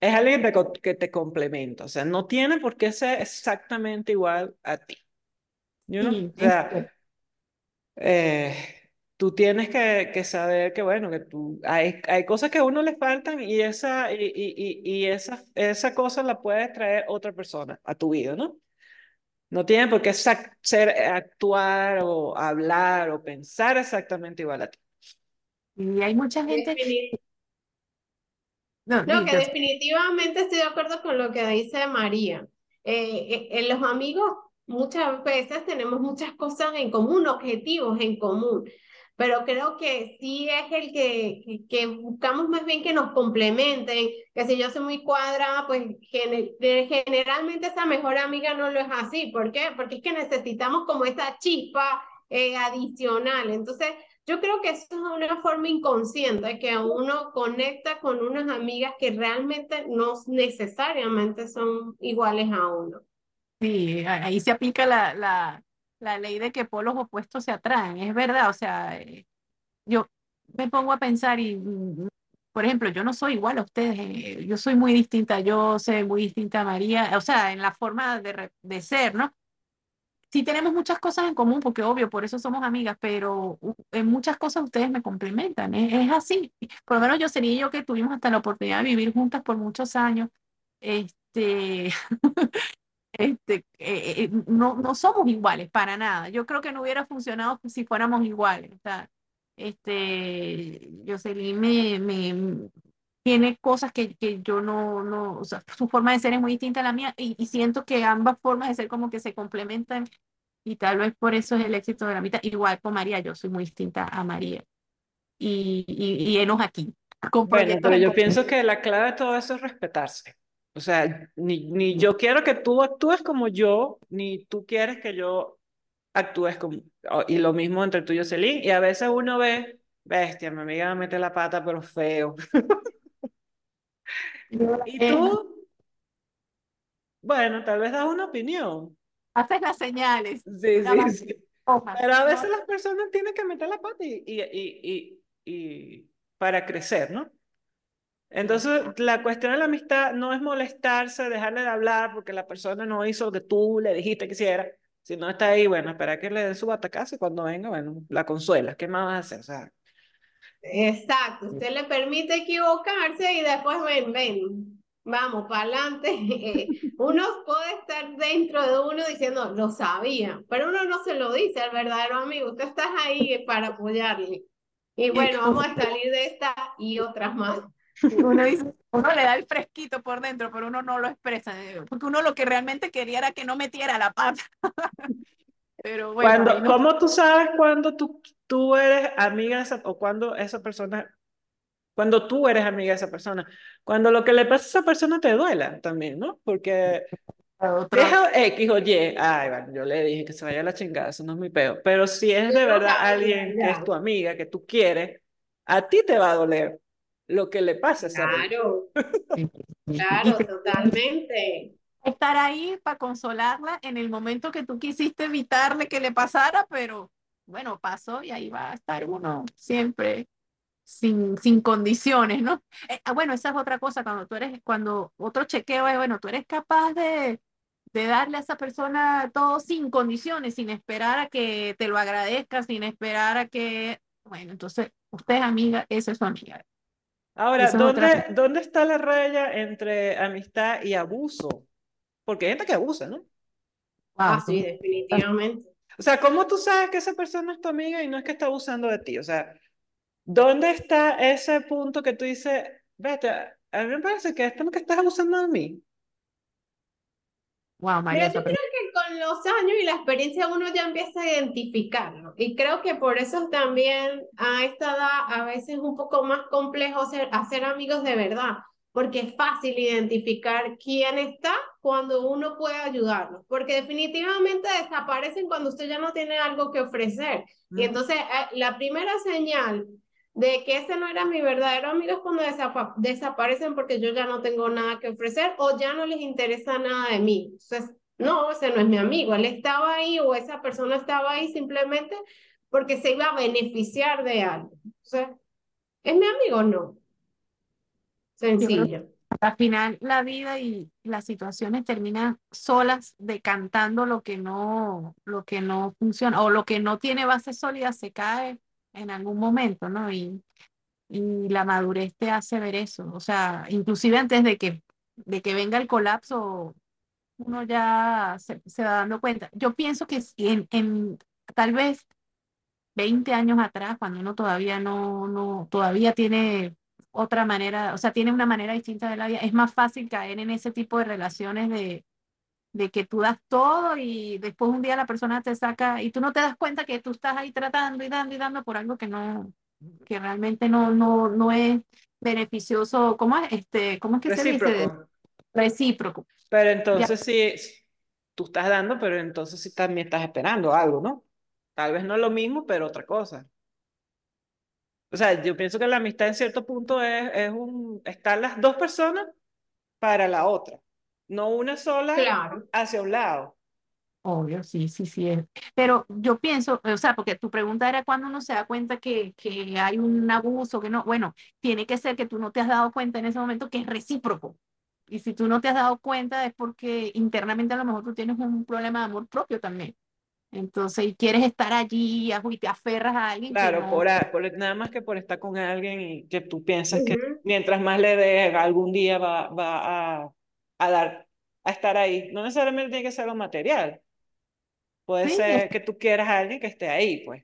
es alguien que te complementa, o sea, no tiene por qué ser exactamente igual a ti. You know? Sí, o sea, eh, tú tienes que, que, saber que, bueno, que tú, hay, hay cosas que a uno le faltan y esa, y, y, y esa, esa cosa la puede traer otra persona a tu vida, ¿no? No tiene por qué ser, actuar o hablar o pensar exactamente igual a ti. Y hay mucha gente... No, no que definitivamente estoy de acuerdo con lo que dice María. Eh, eh, los amigos muchas veces tenemos muchas cosas en común, objetivos en común, pero creo que sí es el que, que buscamos más bien que nos complementen, que si yo soy muy cuadrada, pues generalmente esa mejor amiga no lo es así. ¿Por qué? Porque es que necesitamos como esa chispa eh, adicional. Entonces, yo creo que eso es una forma inconsciente que uno conecta con unas amigas que realmente no necesariamente son iguales a uno. Sí, ahí se aplica la, la, la ley de que polos opuestos se atraen, es verdad, o sea, eh, yo me pongo a pensar y, por ejemplo, yo no soy igual a ustedes, eh, yo soy muy distinta, yo soy muy distinta a María, o sea, en la forma de, de ser, ¿no? Sí tenemos muchas cosas en común, porque obvio, por eso somos amigas, pero en muchas cosas ustedes me complementan, es, es así. Por lo menos yo sería yo que tuvimos hasta la oportunidad de vivir juntas por muchos años, este... Este, eh, eh, no, no somos iguales para nada. Yo creo que no hubiera funcionado si fuéramos iguales. O sea, este, Jocelyn me, me tiene cosas que, que yo no, no, o sea, su forma de ser es muy distinta a la mía y, y, siento que ambas formas de ser como que se complementan y tal vez por eso es el éxito de la mitad. Igual con María, yo soy muy distinta a María. y, y, y enos aquí, con Bueno, pero yo pienso que la clave de todo eso es respetarse. O sea, ni, ni yo quiero que tú actúes como yo, ni tú quieres que yo actúes como... Y lo mismo entre tú y Jocelyn. Y a veces uno ve, bestia, mi amiga me mete la pata, pero feo. Y eh, tú, bueno, tal vez das una opinión. haces las señales, Sí, sí, sí. Pero a veces las personas tienen que meter la pata y, y, y, y para crecer, ¿no? Entonces, la cuestión de la amistad no es molestarse, dejarle de hablar porque la persona no hizo lo que tú le dijiste que hiciera, sino está ahí, bueno, espera que le dé su batacazo y cuando venga, bueno, la consuela. ¿Qué más vas a hacer? O sea, Exacto, usted le permite equivocarse y después ven, ven, vamos para adelante. Uno puede estar dentro de uno diciendo, lo sabía, pero uno no se lo dice al verdadero amigo, usted está ahí para apoyarle. Y bueno, vamos a salir de esta y otras más. Uno dice, uno le da el fresquito por dentro, pero uno no lo expresa, eh, porque uno lo que realmente quería era que no metiera la pata. Pero bueno, cuando, no- ¿cómo tú sabes cuando tú, tú eres amiga de esa, o cuando esa persona, cuando tú eres amiga de esa persona? Cuando lo que le pasa a esa persona te duela también, ¿no? Porque Deja X o Y. Ay, bueno, yo le dije que se vaya a la chingada, eso no es mi peo. Pero si es de verdad alguien que es tu amiga, que tú quieres, a ti te va a doler lo que le pasa a esa. Claro, claro, te- totalmente. estar ahí para consolarla en el momento que tú quisiste evitarle que le pasara, pero bueno, pasó y ahí va a estar uno siempre sin, sin condiciones, ¿no? Eh, ah, bueno, esa es otra cosa, cuando tú eres, cuando otro chequeo es, bueno, tú eres capaz de, de darle a esa persona todo sin condiciones, sin esperar a que te lo agradezca, sin esperar a que, bueno, entonces usted es amiga, esa es su amiga. Ahora, es ¿dónde, ¿dónde está la raya entre amistad y abuso? Porque hay gente que abusa, ¿no? Wow, Ah, tú- sí, definitivamente. O sea, ¿cómo tú sabes que esa persona es tu amiga y no es que está abusando de ti? O sea, ¿dónde está ese punto que tú dices, vete, a mí me parece que esto es lo que estás abusando de mí? wow, María, yo creo que con los años y la experiencia uno ya empieza a identificarlo. Y creo que por eso también a esta edad a veces es un poco más complejo ser, hacer amigos de verdad, porque es fácil identificar quién está cuando uno puede ayudarlos, porque definitivamente desaparecen cuando usted ya no tiene algo que ofrecer. Y Mm. entonces eh, la primera señal de que ese no era mi verdadero amigo es cuando desapa- desaparecen porque yo ya no tengo nada que ofrecer o ya no les interesa nada de mí. Entonces, no, ese no es mi amigo, él estaba ahí o esa persona estaba ahí simplemente porque se iba a beneficiar de algo. Entonces, ¿es mi amigo o no? Sencillo. al final la vida y las situaciones terminan solas decantando lo que no, lo que no funciona o lo que no tiene base sólida se cae en algún momento, ¿no? Y, y la madurez te hace ver eso. O sea, inclusive antes de que, de que venga el colapso, uno ya se, se va dando cuenta. Yo pienso que en, en tal vez 20 años atrás, cuando uno todavía no, no, todavía tiene otra manera, o sea, tiene una manera distinta de la vida, es más fácil caer en ese tipo de relaciones de, de que tú das todo y después un día la persona te saca y tú no te das cuenta que tú estás ahí tratando y dando y dando por algo que no, que realmente no, no, no es beneficioso, ¿cómo es? Este, ¿cómo es que se dice? Recíproco. Pero entonces sí, tú estás dando, pero entonces sí también estás esperando algo, ¿no? Tal vez no es lo mismo, pero otra cosa. O sea, yo pienso que la amistad en cierto punto es, es un, están las dos personas para la otra, no una sola Claro. hacia un lado. Obvio, sí, sí, sí. es. Pero yo pienso, o sea, porque tu pregunta era cuando uno se da cuenta que, que hay un abuso, que no, bueno, tiene que ser que tú no te has dado cuenta en ese momento que es recíproco. Y si tú no te has dado cuenta es porque internamente a lo mejor tú tienes un problema de amor propio también. Entonces, y quieres estar allí y te aferras a alguien que Claro, no. por, a- por- nada más que por estar con alguien y que tú piensas que Ujú. mientras más le des, algún día va, va a, a dar, a estar ahí. No necesariamente tiene que ser lo material. Puede Sí, ser que tú quieras a alguien que esté ahí, pues.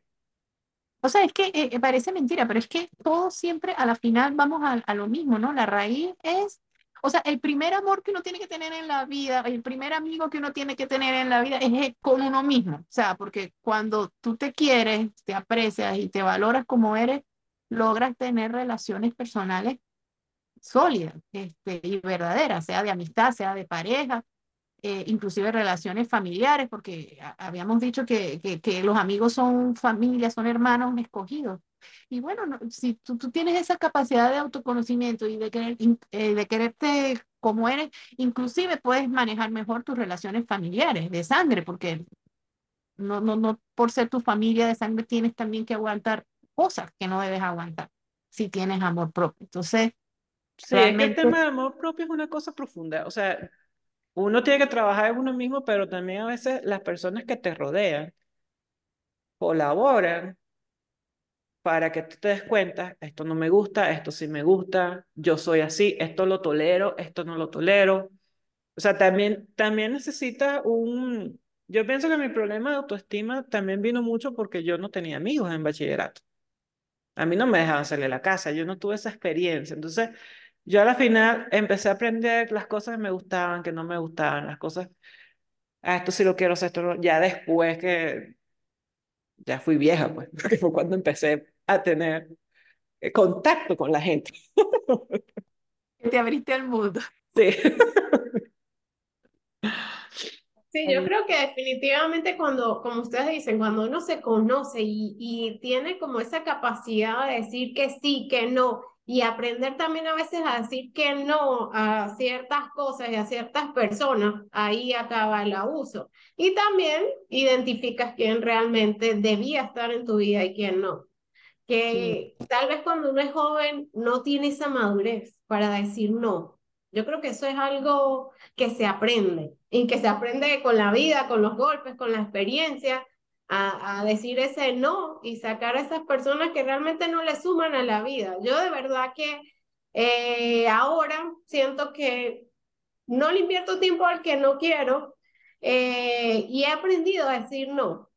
O sea, es que eh, eh, parece mentira, pero es que todo siempre a la final vamos a, a lo mismo, ¿no? La raíz es, o sea, el primer amor que uno tiene que tener en la vida, el primer amigo que uno tiene que tener en la vida es con uno mismo. O sea, porque cuando tú te quieres, te aprecias y te valoras como eres, logras tener relaciones personales sólidas este, y verdaderas, sea de amistad, sea de pareja, eh, inclusive relaciones familiares, porque habíamos dicho que, que, que, los amigos son familias, son hermanos escogidos. Y bueno, si tú, tú, tienes esa capacidad de autoconocimiento y de, querer, eh, de quererte como eres, inclusive puedes manejar mejor tus relaciones familiares de sangre, porque no, no, no por ser tu familia de sangre tienes también que aguantar cosas que no debes aguantar si tienes amor propio. Entonces, sí, realmente... el tema de amor propio es una cosa profunda. O sea, uno tiene que trabajar en uno mismo, pero también a veces las personas que te rodean colaboran para que tú te des cuenta, esto no me gusta, esto sí me gusta, yo soy así, esto lo tolero, esto no lo tolero. O sea, también, también necesita un... Yo pienso que mi problema de autoestima también vino mucho porque yo no tenía amigos en bachillerato. A mí no me dejaban salir de la casa, yo no tuve esa experiencia. Entonces, yo a la final empecé a aprender las cosas que me gustaban, que no me gustaban, las cosas, ah, esto sí lo quiero esto no. Ya después que ya fui vieja, pues, porque fue cuando empecé a tener eh, contacto con la gente. Te abriste al mundo. Sí. Sí, yo creo que definitivamente cuando, como ustedes dicen, cuando uno se conoce y, y tiene como esa capacidad de decir que sí, que no, y aprender también a veces a decir que no a ciertas cosas y a ciertas personas, ahí acaba el abuso. Y también identificas quién realmente debía estar en tu vida y quién no. Que tal vez cuando uno es joven no tiene esa madurez para decir no. Yo creo que eso es algo que se aprende y que se aprende con la vida, con los golpes, con la experiencia, a, a, decir ese no y sacar a esas personas que realmente no le suman a la vida. Yo de verdad que eh, ahora siento que no le invierto tiempo al que no quiero eh, y he aprendido a decir no.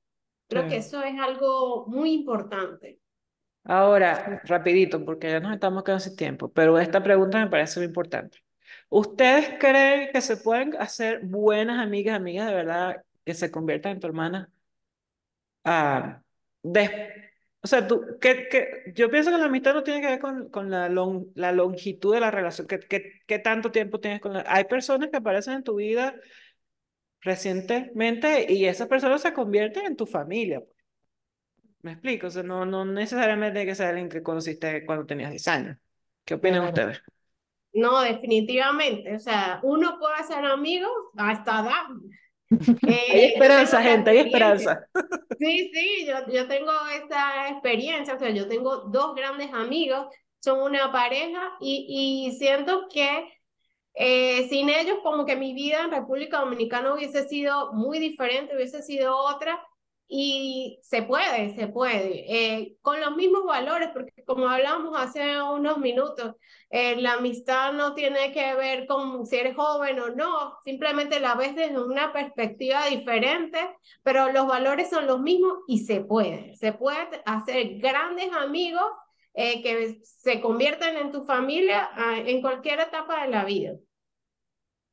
Creo sí. que eso es algo muy importante. Ahora, rapidito, porque ya nos estamos quedando sin tiempo, pero esta pregunta me parece muy importante. ¿Ustedes creen que se pueden hacer buenas amigas, amigas de verdad, que se conviertan en tu hermana? Ah, de, o sea, tú, que, que, yo pienso que la amistad no tiene que ver con, con la, long, la longitud de la relación, que, que, que tanto tiempo tienes con la... Hay personas que aparecen en tu vida recientemente y esas personas se convierten en tu familia. ¿Me explico? O sea, no, no necesariamente tiene que ser alguien que conociste cuando tenías 10 años. ¿Qué opinan claro. ustedes? No, definitivamente. O sea, uno puede ser amigo hasta edad. Eh, hay esperanza, gente, hay esperanza. Sí, sí, yo, yo tengo esa experiencia, o sea, yo tengo dos grandes amigos, son una pareja y, y siento que eh, sin ellos como que mi vida en República Dominicana hubiese sido muy diferente, hubiese sido otra y se puede, se puede, eh, con los mismos valores, porque como hablamos hace unos minutos, eh, la amistad no tiene que ver con si eres joven o no, simplemente la ves desde una perspectiva diferente, pero los valores son los mismos y se puede, se puede hacer grandes amigos eh, que se convierten en tu familia uh, en cualquier etapa de la vida.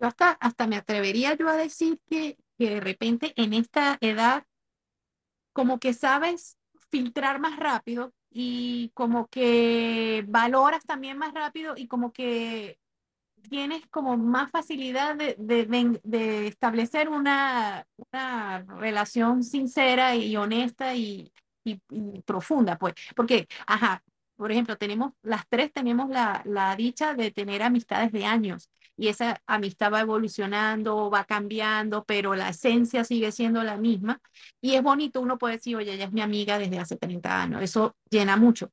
Hasta, hasta me atrevería yo a decir que, que de repente en esta edad como que sabes filtrar más rápido y como que valoras también más rápido y como que tienes como más facilidad de, de, de establecer una, una, relación sincera y honesta y, y, y, profunda, pues, porque, ajá, por ejemplo, tenemos, las tres tenemos la, la dicha de tener amistades de años y esa amistad va evolucionando, va cambiando, pero la esencia sigue siendo la misma. Y es bonito, uno puede decir, oye, ella es mi amiga desde hace 30 años, eso llena mucho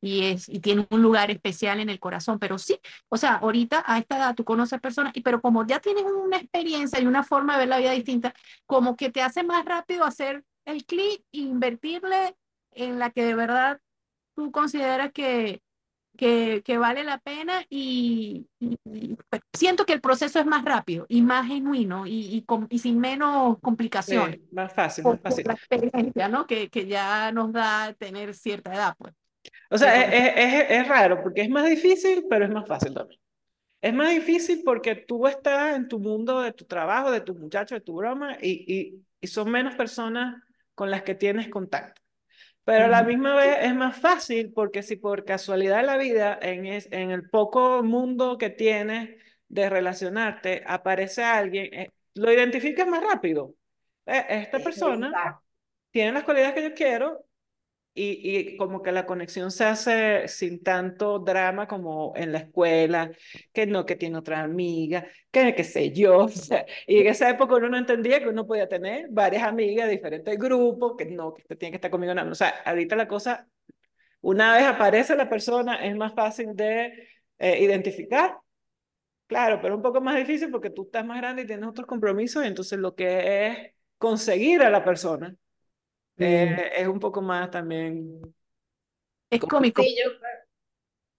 y, es, y tiene un lugar especial en el corazón, pero sí, o sea, ahorita a esta edad tú conoces personas, y, pero como ya tienes una experiencia y una forma de ver la vida distinta, como que te hace más rápido hacer el clic e invertirle en la que de verdad tú consideras que, que, que, vale la pena y, y, y, siento que el proceso es más rápido y más genuino y, y sin menos complicaciones. Sí, más fácil, más fácil. la experiencia, ¿no? Que, que ya nos da tener cierta edad, pues. O sea, es, es, es, raro porque es más difícil, pero es más fácil también. Es más difícil porque tú estás en tu mundo de tu trabajo, de tu muchacho, de tu broma y, y, y son menos personas con las que tienes contacto. Pero a la misma vez es más fácil porque si por casualidad de la vida, en, es- en el poco mundo que tienes de relacionarte, aparece alguien, eh, lo identificas más rápido. Eh, esta persona Exacto. tiene las cualidades que yo quiero y, y como que la conexión se hace sin tanto drama como en la escuela, que no, que tiene otra amiga, que qué sé yo. o sea, y en esa época uno no entendía que uno podía tener varias amigas de diferentes grupos, que no, que tiene que estar conmigo. No. O sea, ahorita la cosa, una vez aparece la persona, es más fácil de eh, identificar. Claro, pero un poco más difícil porque tú estás más grande y tienes otros compromisos, y entonces lo que es conseguir a la persona eh, Mm. es un poco más también Es cómico. Sí, yo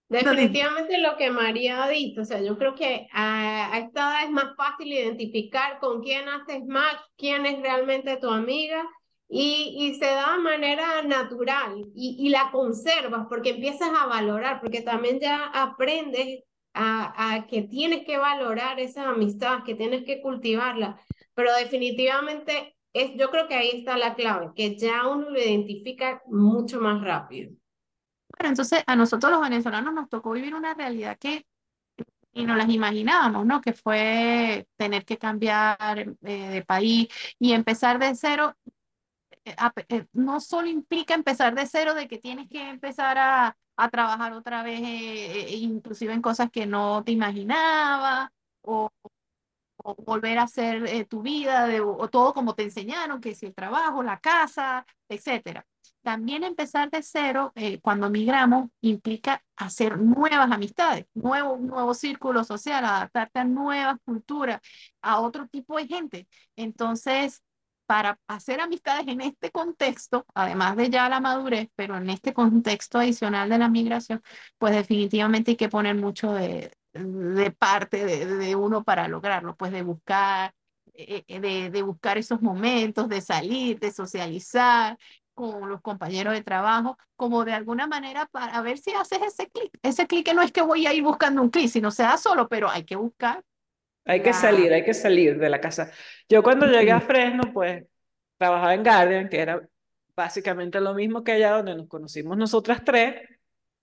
definitivamente lo que María ha dicho, o sea, yo creo que a, a esta edad es más fácil identificar con quién haces match, quién es realmente tu amiga y, y se da de manera natural y, y la conservas porque empiezas a valorar, porque también ya aprendes a, a que tienes que valorar esa amistad, que tienes que cultivarla, pero definitivamente es, yo creo que ahí está la clave, que ya uno lo identifica mucho más rápido. Bueno, entonces a nosotros los venezolanos nos tocó vivir una realidad que y no las imaginábamos, ¿no? Que fue tener que cambiar eh, de país y empezar de cero. eh, a- eh, no solo implica empezar de cero, de que tienes que empezar a, a trabajar otra vez, eh, eh, inclusive en cosas que no te imaginabas, o, o volver a hacer eh, tu vida, de- o todo como te enseñaron, que si el trabajo, la casa, etcétera. También empezar de cero eh, cuando migramos implica hacer nuevas amistades, nuevo, nuevo círculo social, adaptarte a nuevas culturas, a otro tipo de gente. Entonces, para hacer amistades en este contexto, además de ya la madurez, pero en este contexto adicional de la migración, pues definitivamente hay que poner mucho de, de parte de, de uno para lograrlo, pues de buscar, eh, eh, de, de buscar esos momentos, de salir, de socializar con los compañeros de trabajo, como de alguna manera para ver si haces ese clic. Ese clic que no es que voy a ir buscando un clic, sino se da solo, pero hay que buscar Hay que salir, hay que salir de la casa. Yo cuando llegué a. Fresno, pues trabajaba en Guardian, que era básicamente lo mismo que allá donde nos conocimos nosotras tres,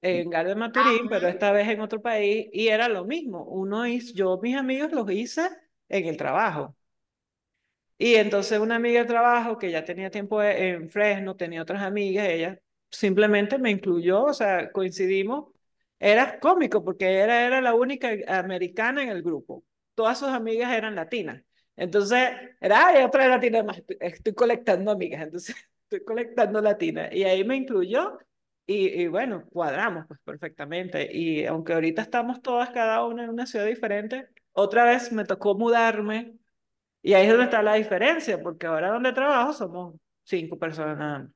en Guardian Maturín, pero esta vez en otro país, y era lo mismo. Uno hizo, yo mis amigos los hice en el trabajo. Y entonces una amiga de trabajo que ya tenía tiempo e- en Fresno, tenía otras amigas, ella simplemente me incluyó, o sea, coincidimos. Era cómico porque era, era la única americana en el grupo. Todas sus amigas eran latinas. Entonces, era, ay, otra latina más, estoy, estoy colectando amigas, entonces estoy colectando latinas. Y ahí me incluyó y, y bueno, cuadramos pues perfectamente. Y aunque ahorita estamos todas cada una en una ciudad diferente, otra vez me tocó mudarme y ahí es donde está la diferencia, porque ahora donde trabajo somos cinco personas.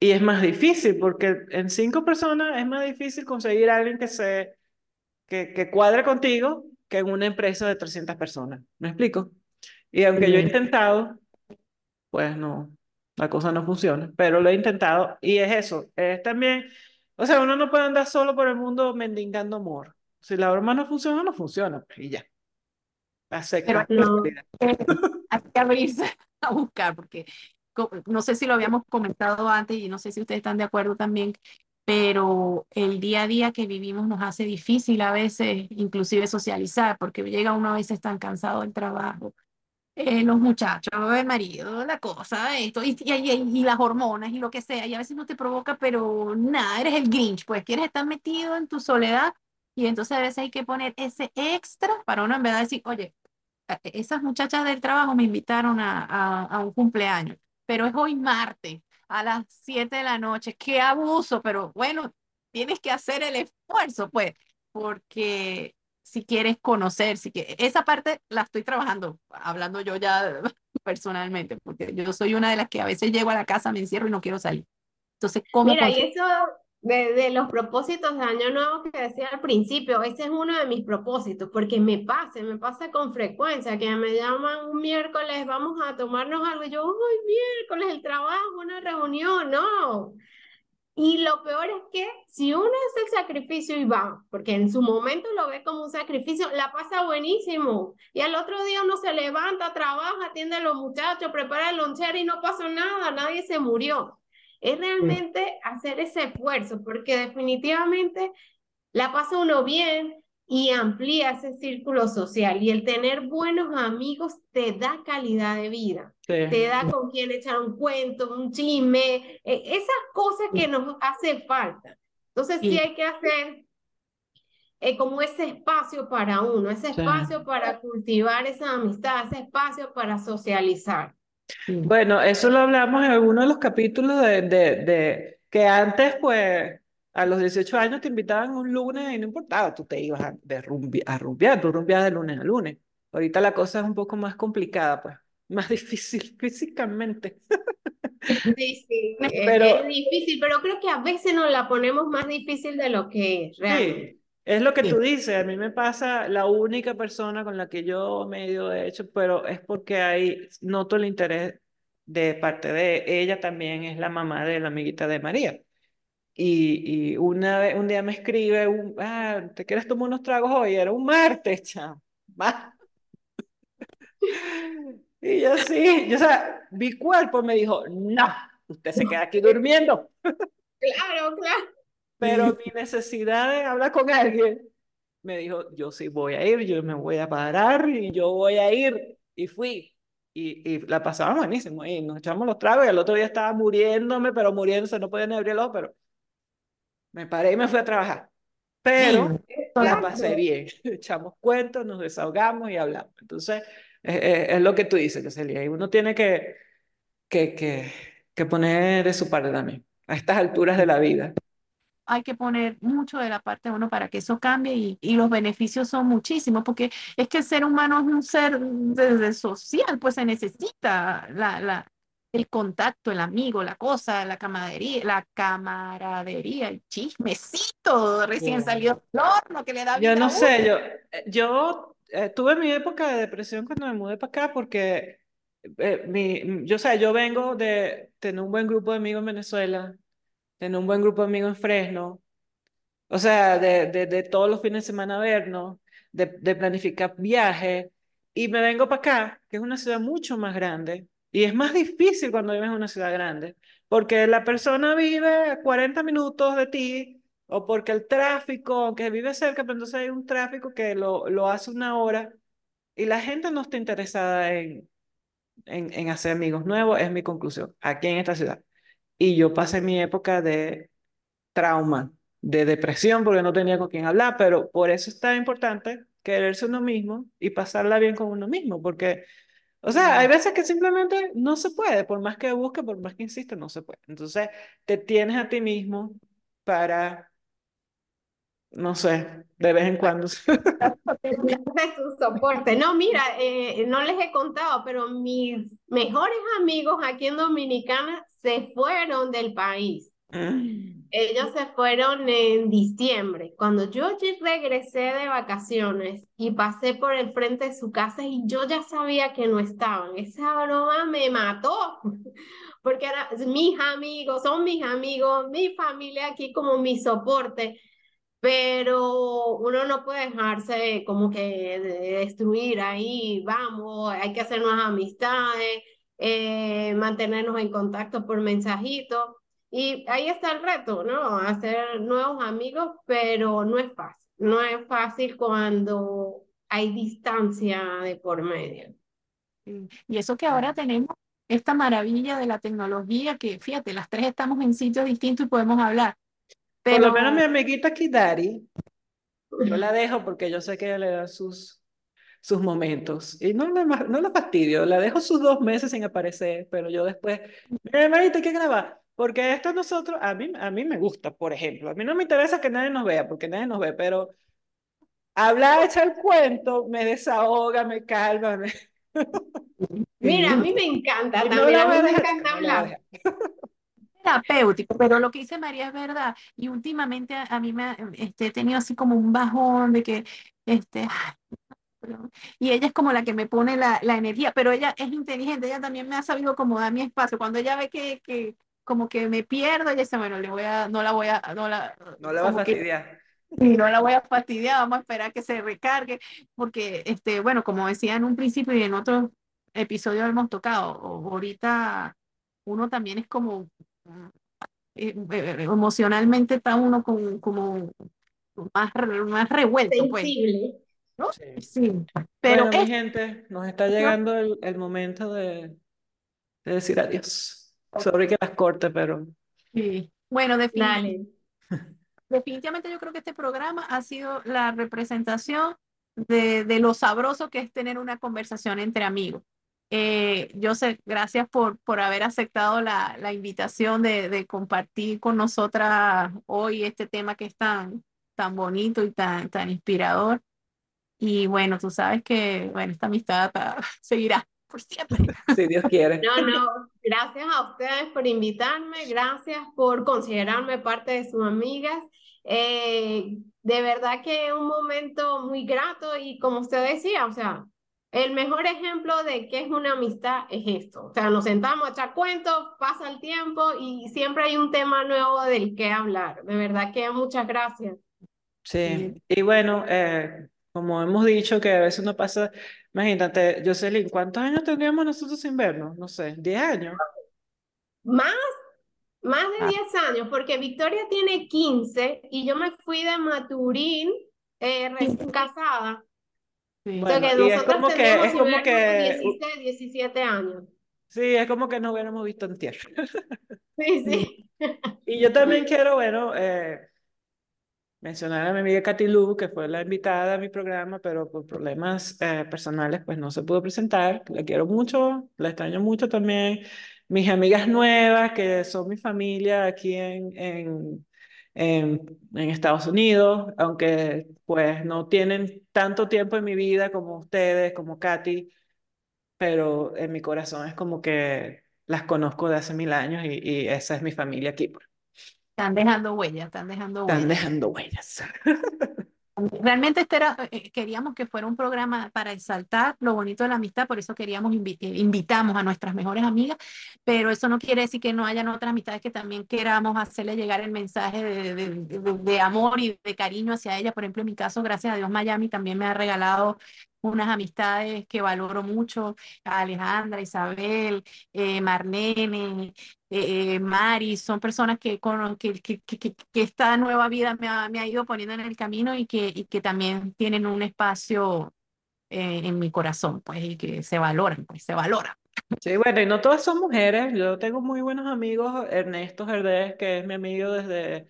Y es más difícil, porque en cinco personas es más difícil conseguir a alguien que, se, que, que cuadre contigo que en una empresa de 300 personas. ¿Me explico? Y aunque yo he intentado, pues no, la cosa no funciona, pero lo he intentado y es eso, es también, o sea, uno no puede andar solo por el mundo mendigando amor. Si la broma no funciona, no funciona, pues, y ya, Pero acepta la No. que, hay que abrirse a buscar, porque no sé si lo habíamos comentado antes y no sé si ustedes están de acuerdo también, pero el día a día que vivimos nos hace difícil a veces inclusive socializar, porque llega uno a veces tan cansado del trabajo, eh, los muchachos, el marido, la cosa, esto, y, y, y- las hormonas y lo que sea, y a veces no te provoca, pero nada, eres el Grinch, pues quieres estar metido en tu soledad y entonces a veces hay que poner ese extra para uno en verdad decir, oye, a- esas muchachas del trabajo me invitaron a, a- a un cumpleaños, pero es hoy martes a las 7 de la noche. Qué abuso, pero bueno, tienes que hacer el esfuerzo, pues, porque si quieres conocer, si que esa parte la estoy trabajando, hablando yo ya personalmente, porque yo soy una de las que a veces llego a la casa, me encierro y no quiero salir. Entonces, ¿cómo Mira, y eso de, de los propósitos de Año Nuevo que decía al principio, ese es uno de mis propósitos, porque me pasa, me pasa con frecuencia, que me llaman un miércoles, vamos a tomarnos algo, y yo, uy, miércoles, el trabajo, una reunión, no. Y lo peor es que si uno hace el sacrificio y va, porque en su momento lo ve como un sacrificio, la pasa buenísimo. Y al otro día uno se levanta, trabaja, atiende a los muchachos, prepara el lonchero y no pasó nada, nadie se murió. es realmente hacer ese esfuerzo, porque definitivamente la pasa uno bien y amplía ese círculo social y el tener buenos amigos te da calidad de vida, Sí. te da con quien echar un cuento, un chisme, eh, esas cosas que nos hace falta. Entonces sí Sí. hay que hacer eh, como ese espacio para uno, ese Sí. espacio para cultivar esa amistad, ese espacio para socializar. Sí. Bueno, eso lo hablamos en alguno de los capítulos de, de, de que antes, pues, a los 18 años te invitaban un lunes y no importaba, tú te ibas a, de rumbi- a rumbear, tú rumbeabas de lunes a lunes. Ahorita la cosa es un poco más complicada, pues, más difícil físicamente. Sí, sí, Pero- es difícil, pero creo que a veces nos la ponemos más difícil de lo que es realmente. Sí, es lo que tú dices, a mí me pasa la única persona con la que yo medio he hecho, pero es porque ahí noto el interés de parte de ella también, es la mamá de la amiguita de María. Y, y una un día me escribe, un, ah, ¿te quieres tomar unos tragos hoy? Era un martes, chamo. Y yo sí, yo, o sea, mi cuerpo me dijo, no, usted se queda aquí durmiendo. Claro, claro. Pero mi necesidad de hablar con alguien me dijo, yo sí voy a ir, yo me voy a parar y yo voy a ir. Y fui. Y, y la pasamos buenísimo. Y nos echamos los tragos y el otro día estaba muriéndome, pero muriéndose, no podía ni abrir el ojo, pero me paré y me fui a trabajar. Pero la pasé bien. Echamos cuentos, nos desahogamos y hablamos. Entonces, es, es- es lo que tú dices, Celia. Y uno tiene que, que, que, que poner de su parte también, a estas alturas de la vida. hay que poner mucho de la parte de uno para que eso cambie y, y los beneficios son muchísimos, porque es que el ser humano es un ser desde social, pues se necesita la, la, el contacto, el amigo, la cosa, la camaradería, la camaradería, el chismecito recién Sí. salido del horno que le da Yo vida no a uno. sé, yo, yo eh, tuve mi época de depresión cuando me mudé para acá porque eh, mi, yo, o sea, yo vengo de tener un buen grupo de amigos en Venezuela, tener un buen grupo de amigos en Fresno, o sea, de, de, de todos los fines de semana vernos, de, de planificar viajes, y me vengo para acá, que es una ciudad mucho más grande, y es más difícil cuando vives en una ciudad grande, porque la persona vive a 40 minutos de ti, o porque el tráfico, aunque vive cerca, pero entonces hay un tráfico que lo, lo hace una hora, y la gente no está interesada en, en, en hacer amigos nuevos, es mi conclusión, aquí en esta ciudad. Y yo pasé mi época de trauma, de depresión, porque no tenía con quién hablar, pero por eso es tan importante quererse uno mismo y pasarla bien con uno mismo, porque, o sea, hay veces que simplemente no se puede, por más que busque, por más que insiste, no se puede. Entonces, te tienes a ti mismo para, no sé, de vez en cuando. su soporte. No, mira, eh, no les he contado, pero mis mejores amigos aquí en Dominicana se fueron del país. Mm. Ellos se fueron en diciembre, cuando yo regresé de vacaciones y pasé por el frente de su casa y yo ya sabía que no estaban. Esa broma me mató, porque eran mis amigos, son mis amigos, mi familia aquí como mi soporte, pero uno no puede dejarse como que de- destruir ahí, vamos, hay que hacer nuevas amistades, eh, mantenernos en contacto por mensajitos. Y ahí está el reto, ¿no? Hacer nuevos amigos, pero no es fácil. No es fácil cuando hay distancia de por medio. Y eso que ahora tenemos esta maravilla de la tecnología, que fíjate, las tres estamos en sitios distintos y podemos hablar. Por lo Pero menos mi amiguita aquí, Dari, yo la dejo porque yo sé que ella le da sus, sus momentos. Y no le, ma- no la fastidio, la dejo sus dos meses sin aparecer, pero yo después, mira, Marita, hay que grabar. Porque esto nosotros, a mí, a mí me gusta, por ejemplo. A mí no me interesa que nadie nos vea, porque nadie nos ve, pero hablar, echar el cuento, me desahoga, me calma. me- Mira, a mí me encanta no también, la a mí me dejar, encanta no hablar. dejar. terapéutico, pero lo que dice María es verdad. Y últimamente a, a mí me este, he tenido así como un bajón de que, este, ay, y ella es como la que me pone la, la energía, pero ella es inteligente, ella también me ha sabido como dar mi espacio. Cuando ella ve que, que como que me pierdo, ella dice, bueno, le voy a, no la voy a, no la, No la va a fastidiar. y no la voy a fastidiar, vamos a esperar que se recargue, porque, este, bueno, como decía en un principio y en otro episodio hemos tocado, ahorita uno también es como, eh, eh, emocionalmente está uno con, como más, más revuelto, pues. Sensible. ¿no? Sí. Sí, pero Bueno, mi es- gente, nos está llegando el, el momento de, de decir adiós. Sorry que las corte, pero sí. Bueno, definitivamente. Definitivamente yo creo que este programa ha sido la representación de, de lo sabroso que es tener una conversación entre amigos. Eh, yo sé, gracias por, por haber aceptado la, la invitación de, de compartir con nosotras hoy este tema que es tan, tan bonito y tan, tan inspirador. Y bueno, tú sabes que bueno, esta amistad seguirá por siempre. si Dios quiere. No, no, gracias a ustedes por invitarme, gracias por considerarme parte de sus amigas. Eh, de verdad que es un momento muy grato y como usted decía, o sea, el mejor ejemplo de qué es una amistad es esto. O sea, nos sentamos a echar cuentos, pasa el tiempo y siempre hay un tema nuevo del que hablar. De verdad que muchas gracias. Sí, y bueno, eh, como hemos dicho que a veces uno pasa, imagínate, Jocelyn, ¿cuántos años tendríamos nosotros sin vernos? No sé, 10 años. Más, más de Ah. 10 años, porque Victoria tiene 15 y yo me fui de Maturín eh, recién casada. Sí. O sea Bueno, que y es nosotros como que, es como que, 16, 17 años. sí, es como que nos hubiéramos visto en tierra. Sí, sí. Y yo también quiero, bueno, eh, mencionar a mi amiga Katy Lu, que fue la invitada a mi programa, pero por problemas eh, personales, pues no se pudo presentar. La quiero mucho, la extraño mucho también. Mis amigas nuevas, que son mi familia aquí en, en, en, en Estados Unidos, aunque pues no tienen tanto tiempo en mi vida como ustedes, como Katy, pero en mi corazón es como que las conozco de hace mil años y, y esa es mi familia aquí. pues. Están dejando huellas, están dejando Están huellas. dejando huellas. Realmente este era, eh, queríamos que fuera un programa para exaltar lo bonito de la amistad, por eso queríamos invi- eh, invitamos a nuestras mejores amigas, pero eso no quiere decir que no hayan otras amistades que también queramos hacerle llegar el mensaje de, de- de- de amor y de cariño hacia ella. Por ejemplo, en mi caso, gracias a Dios, Miami también me ha regalado unas amistades que valoro mucho, Alejandra, Isabel, eh, Marlene, eh, eh, Mari, son personas que, con, que, que- que esta nueva vida me ha, me ha ido poniendo en el camino y que, y que también tienen un espacio eh, en mi corazón, pues, y que se valoran, pues, se valoran. Sí, bueno, y no todas son mujeres. Yo tengo muy buenos amigos. Ernesto Gerdés, que es mi amigo desde,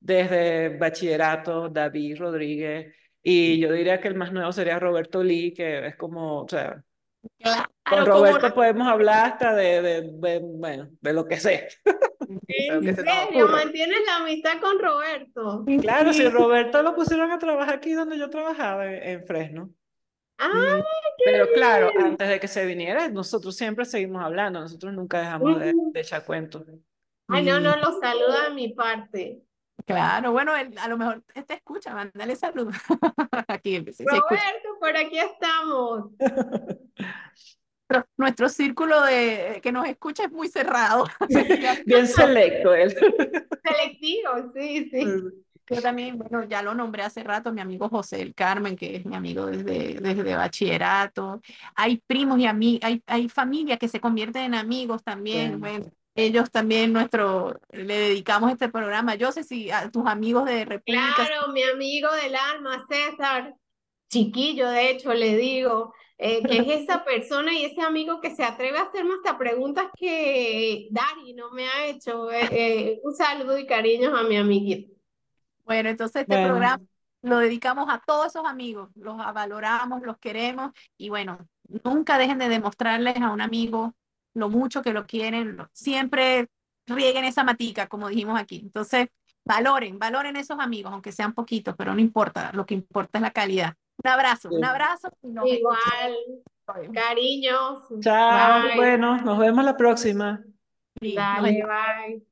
desde bachillerato, David Rodríguez. Y yo diría que el más nuevo sería Roberto Lee, que es como, o sea, con Claro, Roberto podemos hablar hasta de, de, de, bueno, de lo que sea. ¿En que serio? ¿Mantienes la amistad con Roberto? Claro, si Sí. Roberto lo pusieron a trabajar aquí donde yo trabajaba, en, en Fresno. ¡Ay, Y- qué pero claro, antes de que se viniera, nosotros siempre seguimos hablando, nosotros nunca dejamos de, de echar cuentos. Ay, no, no, los saluda de mi parte. Claro, bueno, él a lo mejor te escucha, mándale saludos. Aquí sí. Roberto, por aquí estamos. Nuestro, nuestro círculo de que nos escucha es muy cerrado. Bien selecto él. Selectivo, sí, sí. Yo también, bueno, ya lo nombré hace rato, mi amigo José del Carmen, que es mi amigo desde, desde bachillerato. Hay primos y ami hay, hay familias que se convierten en amigos también. Bueno, ellos también nuestro, le dedicamos este programa. Yo sé si a tus amigos de República Claro, mi amigo del alma, César, chiquillo, de hecho, le digo, eh, que es esa persona y ese amigo que se atreve a hacerme hasta preguntas que Dari no me ha hecho. Eh, eh, un saludo y cariños a mi amiguito. Bueno, entonces este Bueno. programa lo dedicamos a todos esos amigos, los valoramos, los queremos y bueno, nunca dejen de demostrarles a un amigo lo mucho que lo quieren, lo- siempre rieguen esa matica, como dijimos aquí. Entonces, valoren, valoren esos amigos, aunque sean poquitos, pero no importa, lo que importa es la calidad. Un abrazo, un abrazo y nos Igual, escuchamos. cariños. Chao, Bye. bueno, nos vemos la próxima. Sí, Dale, bye.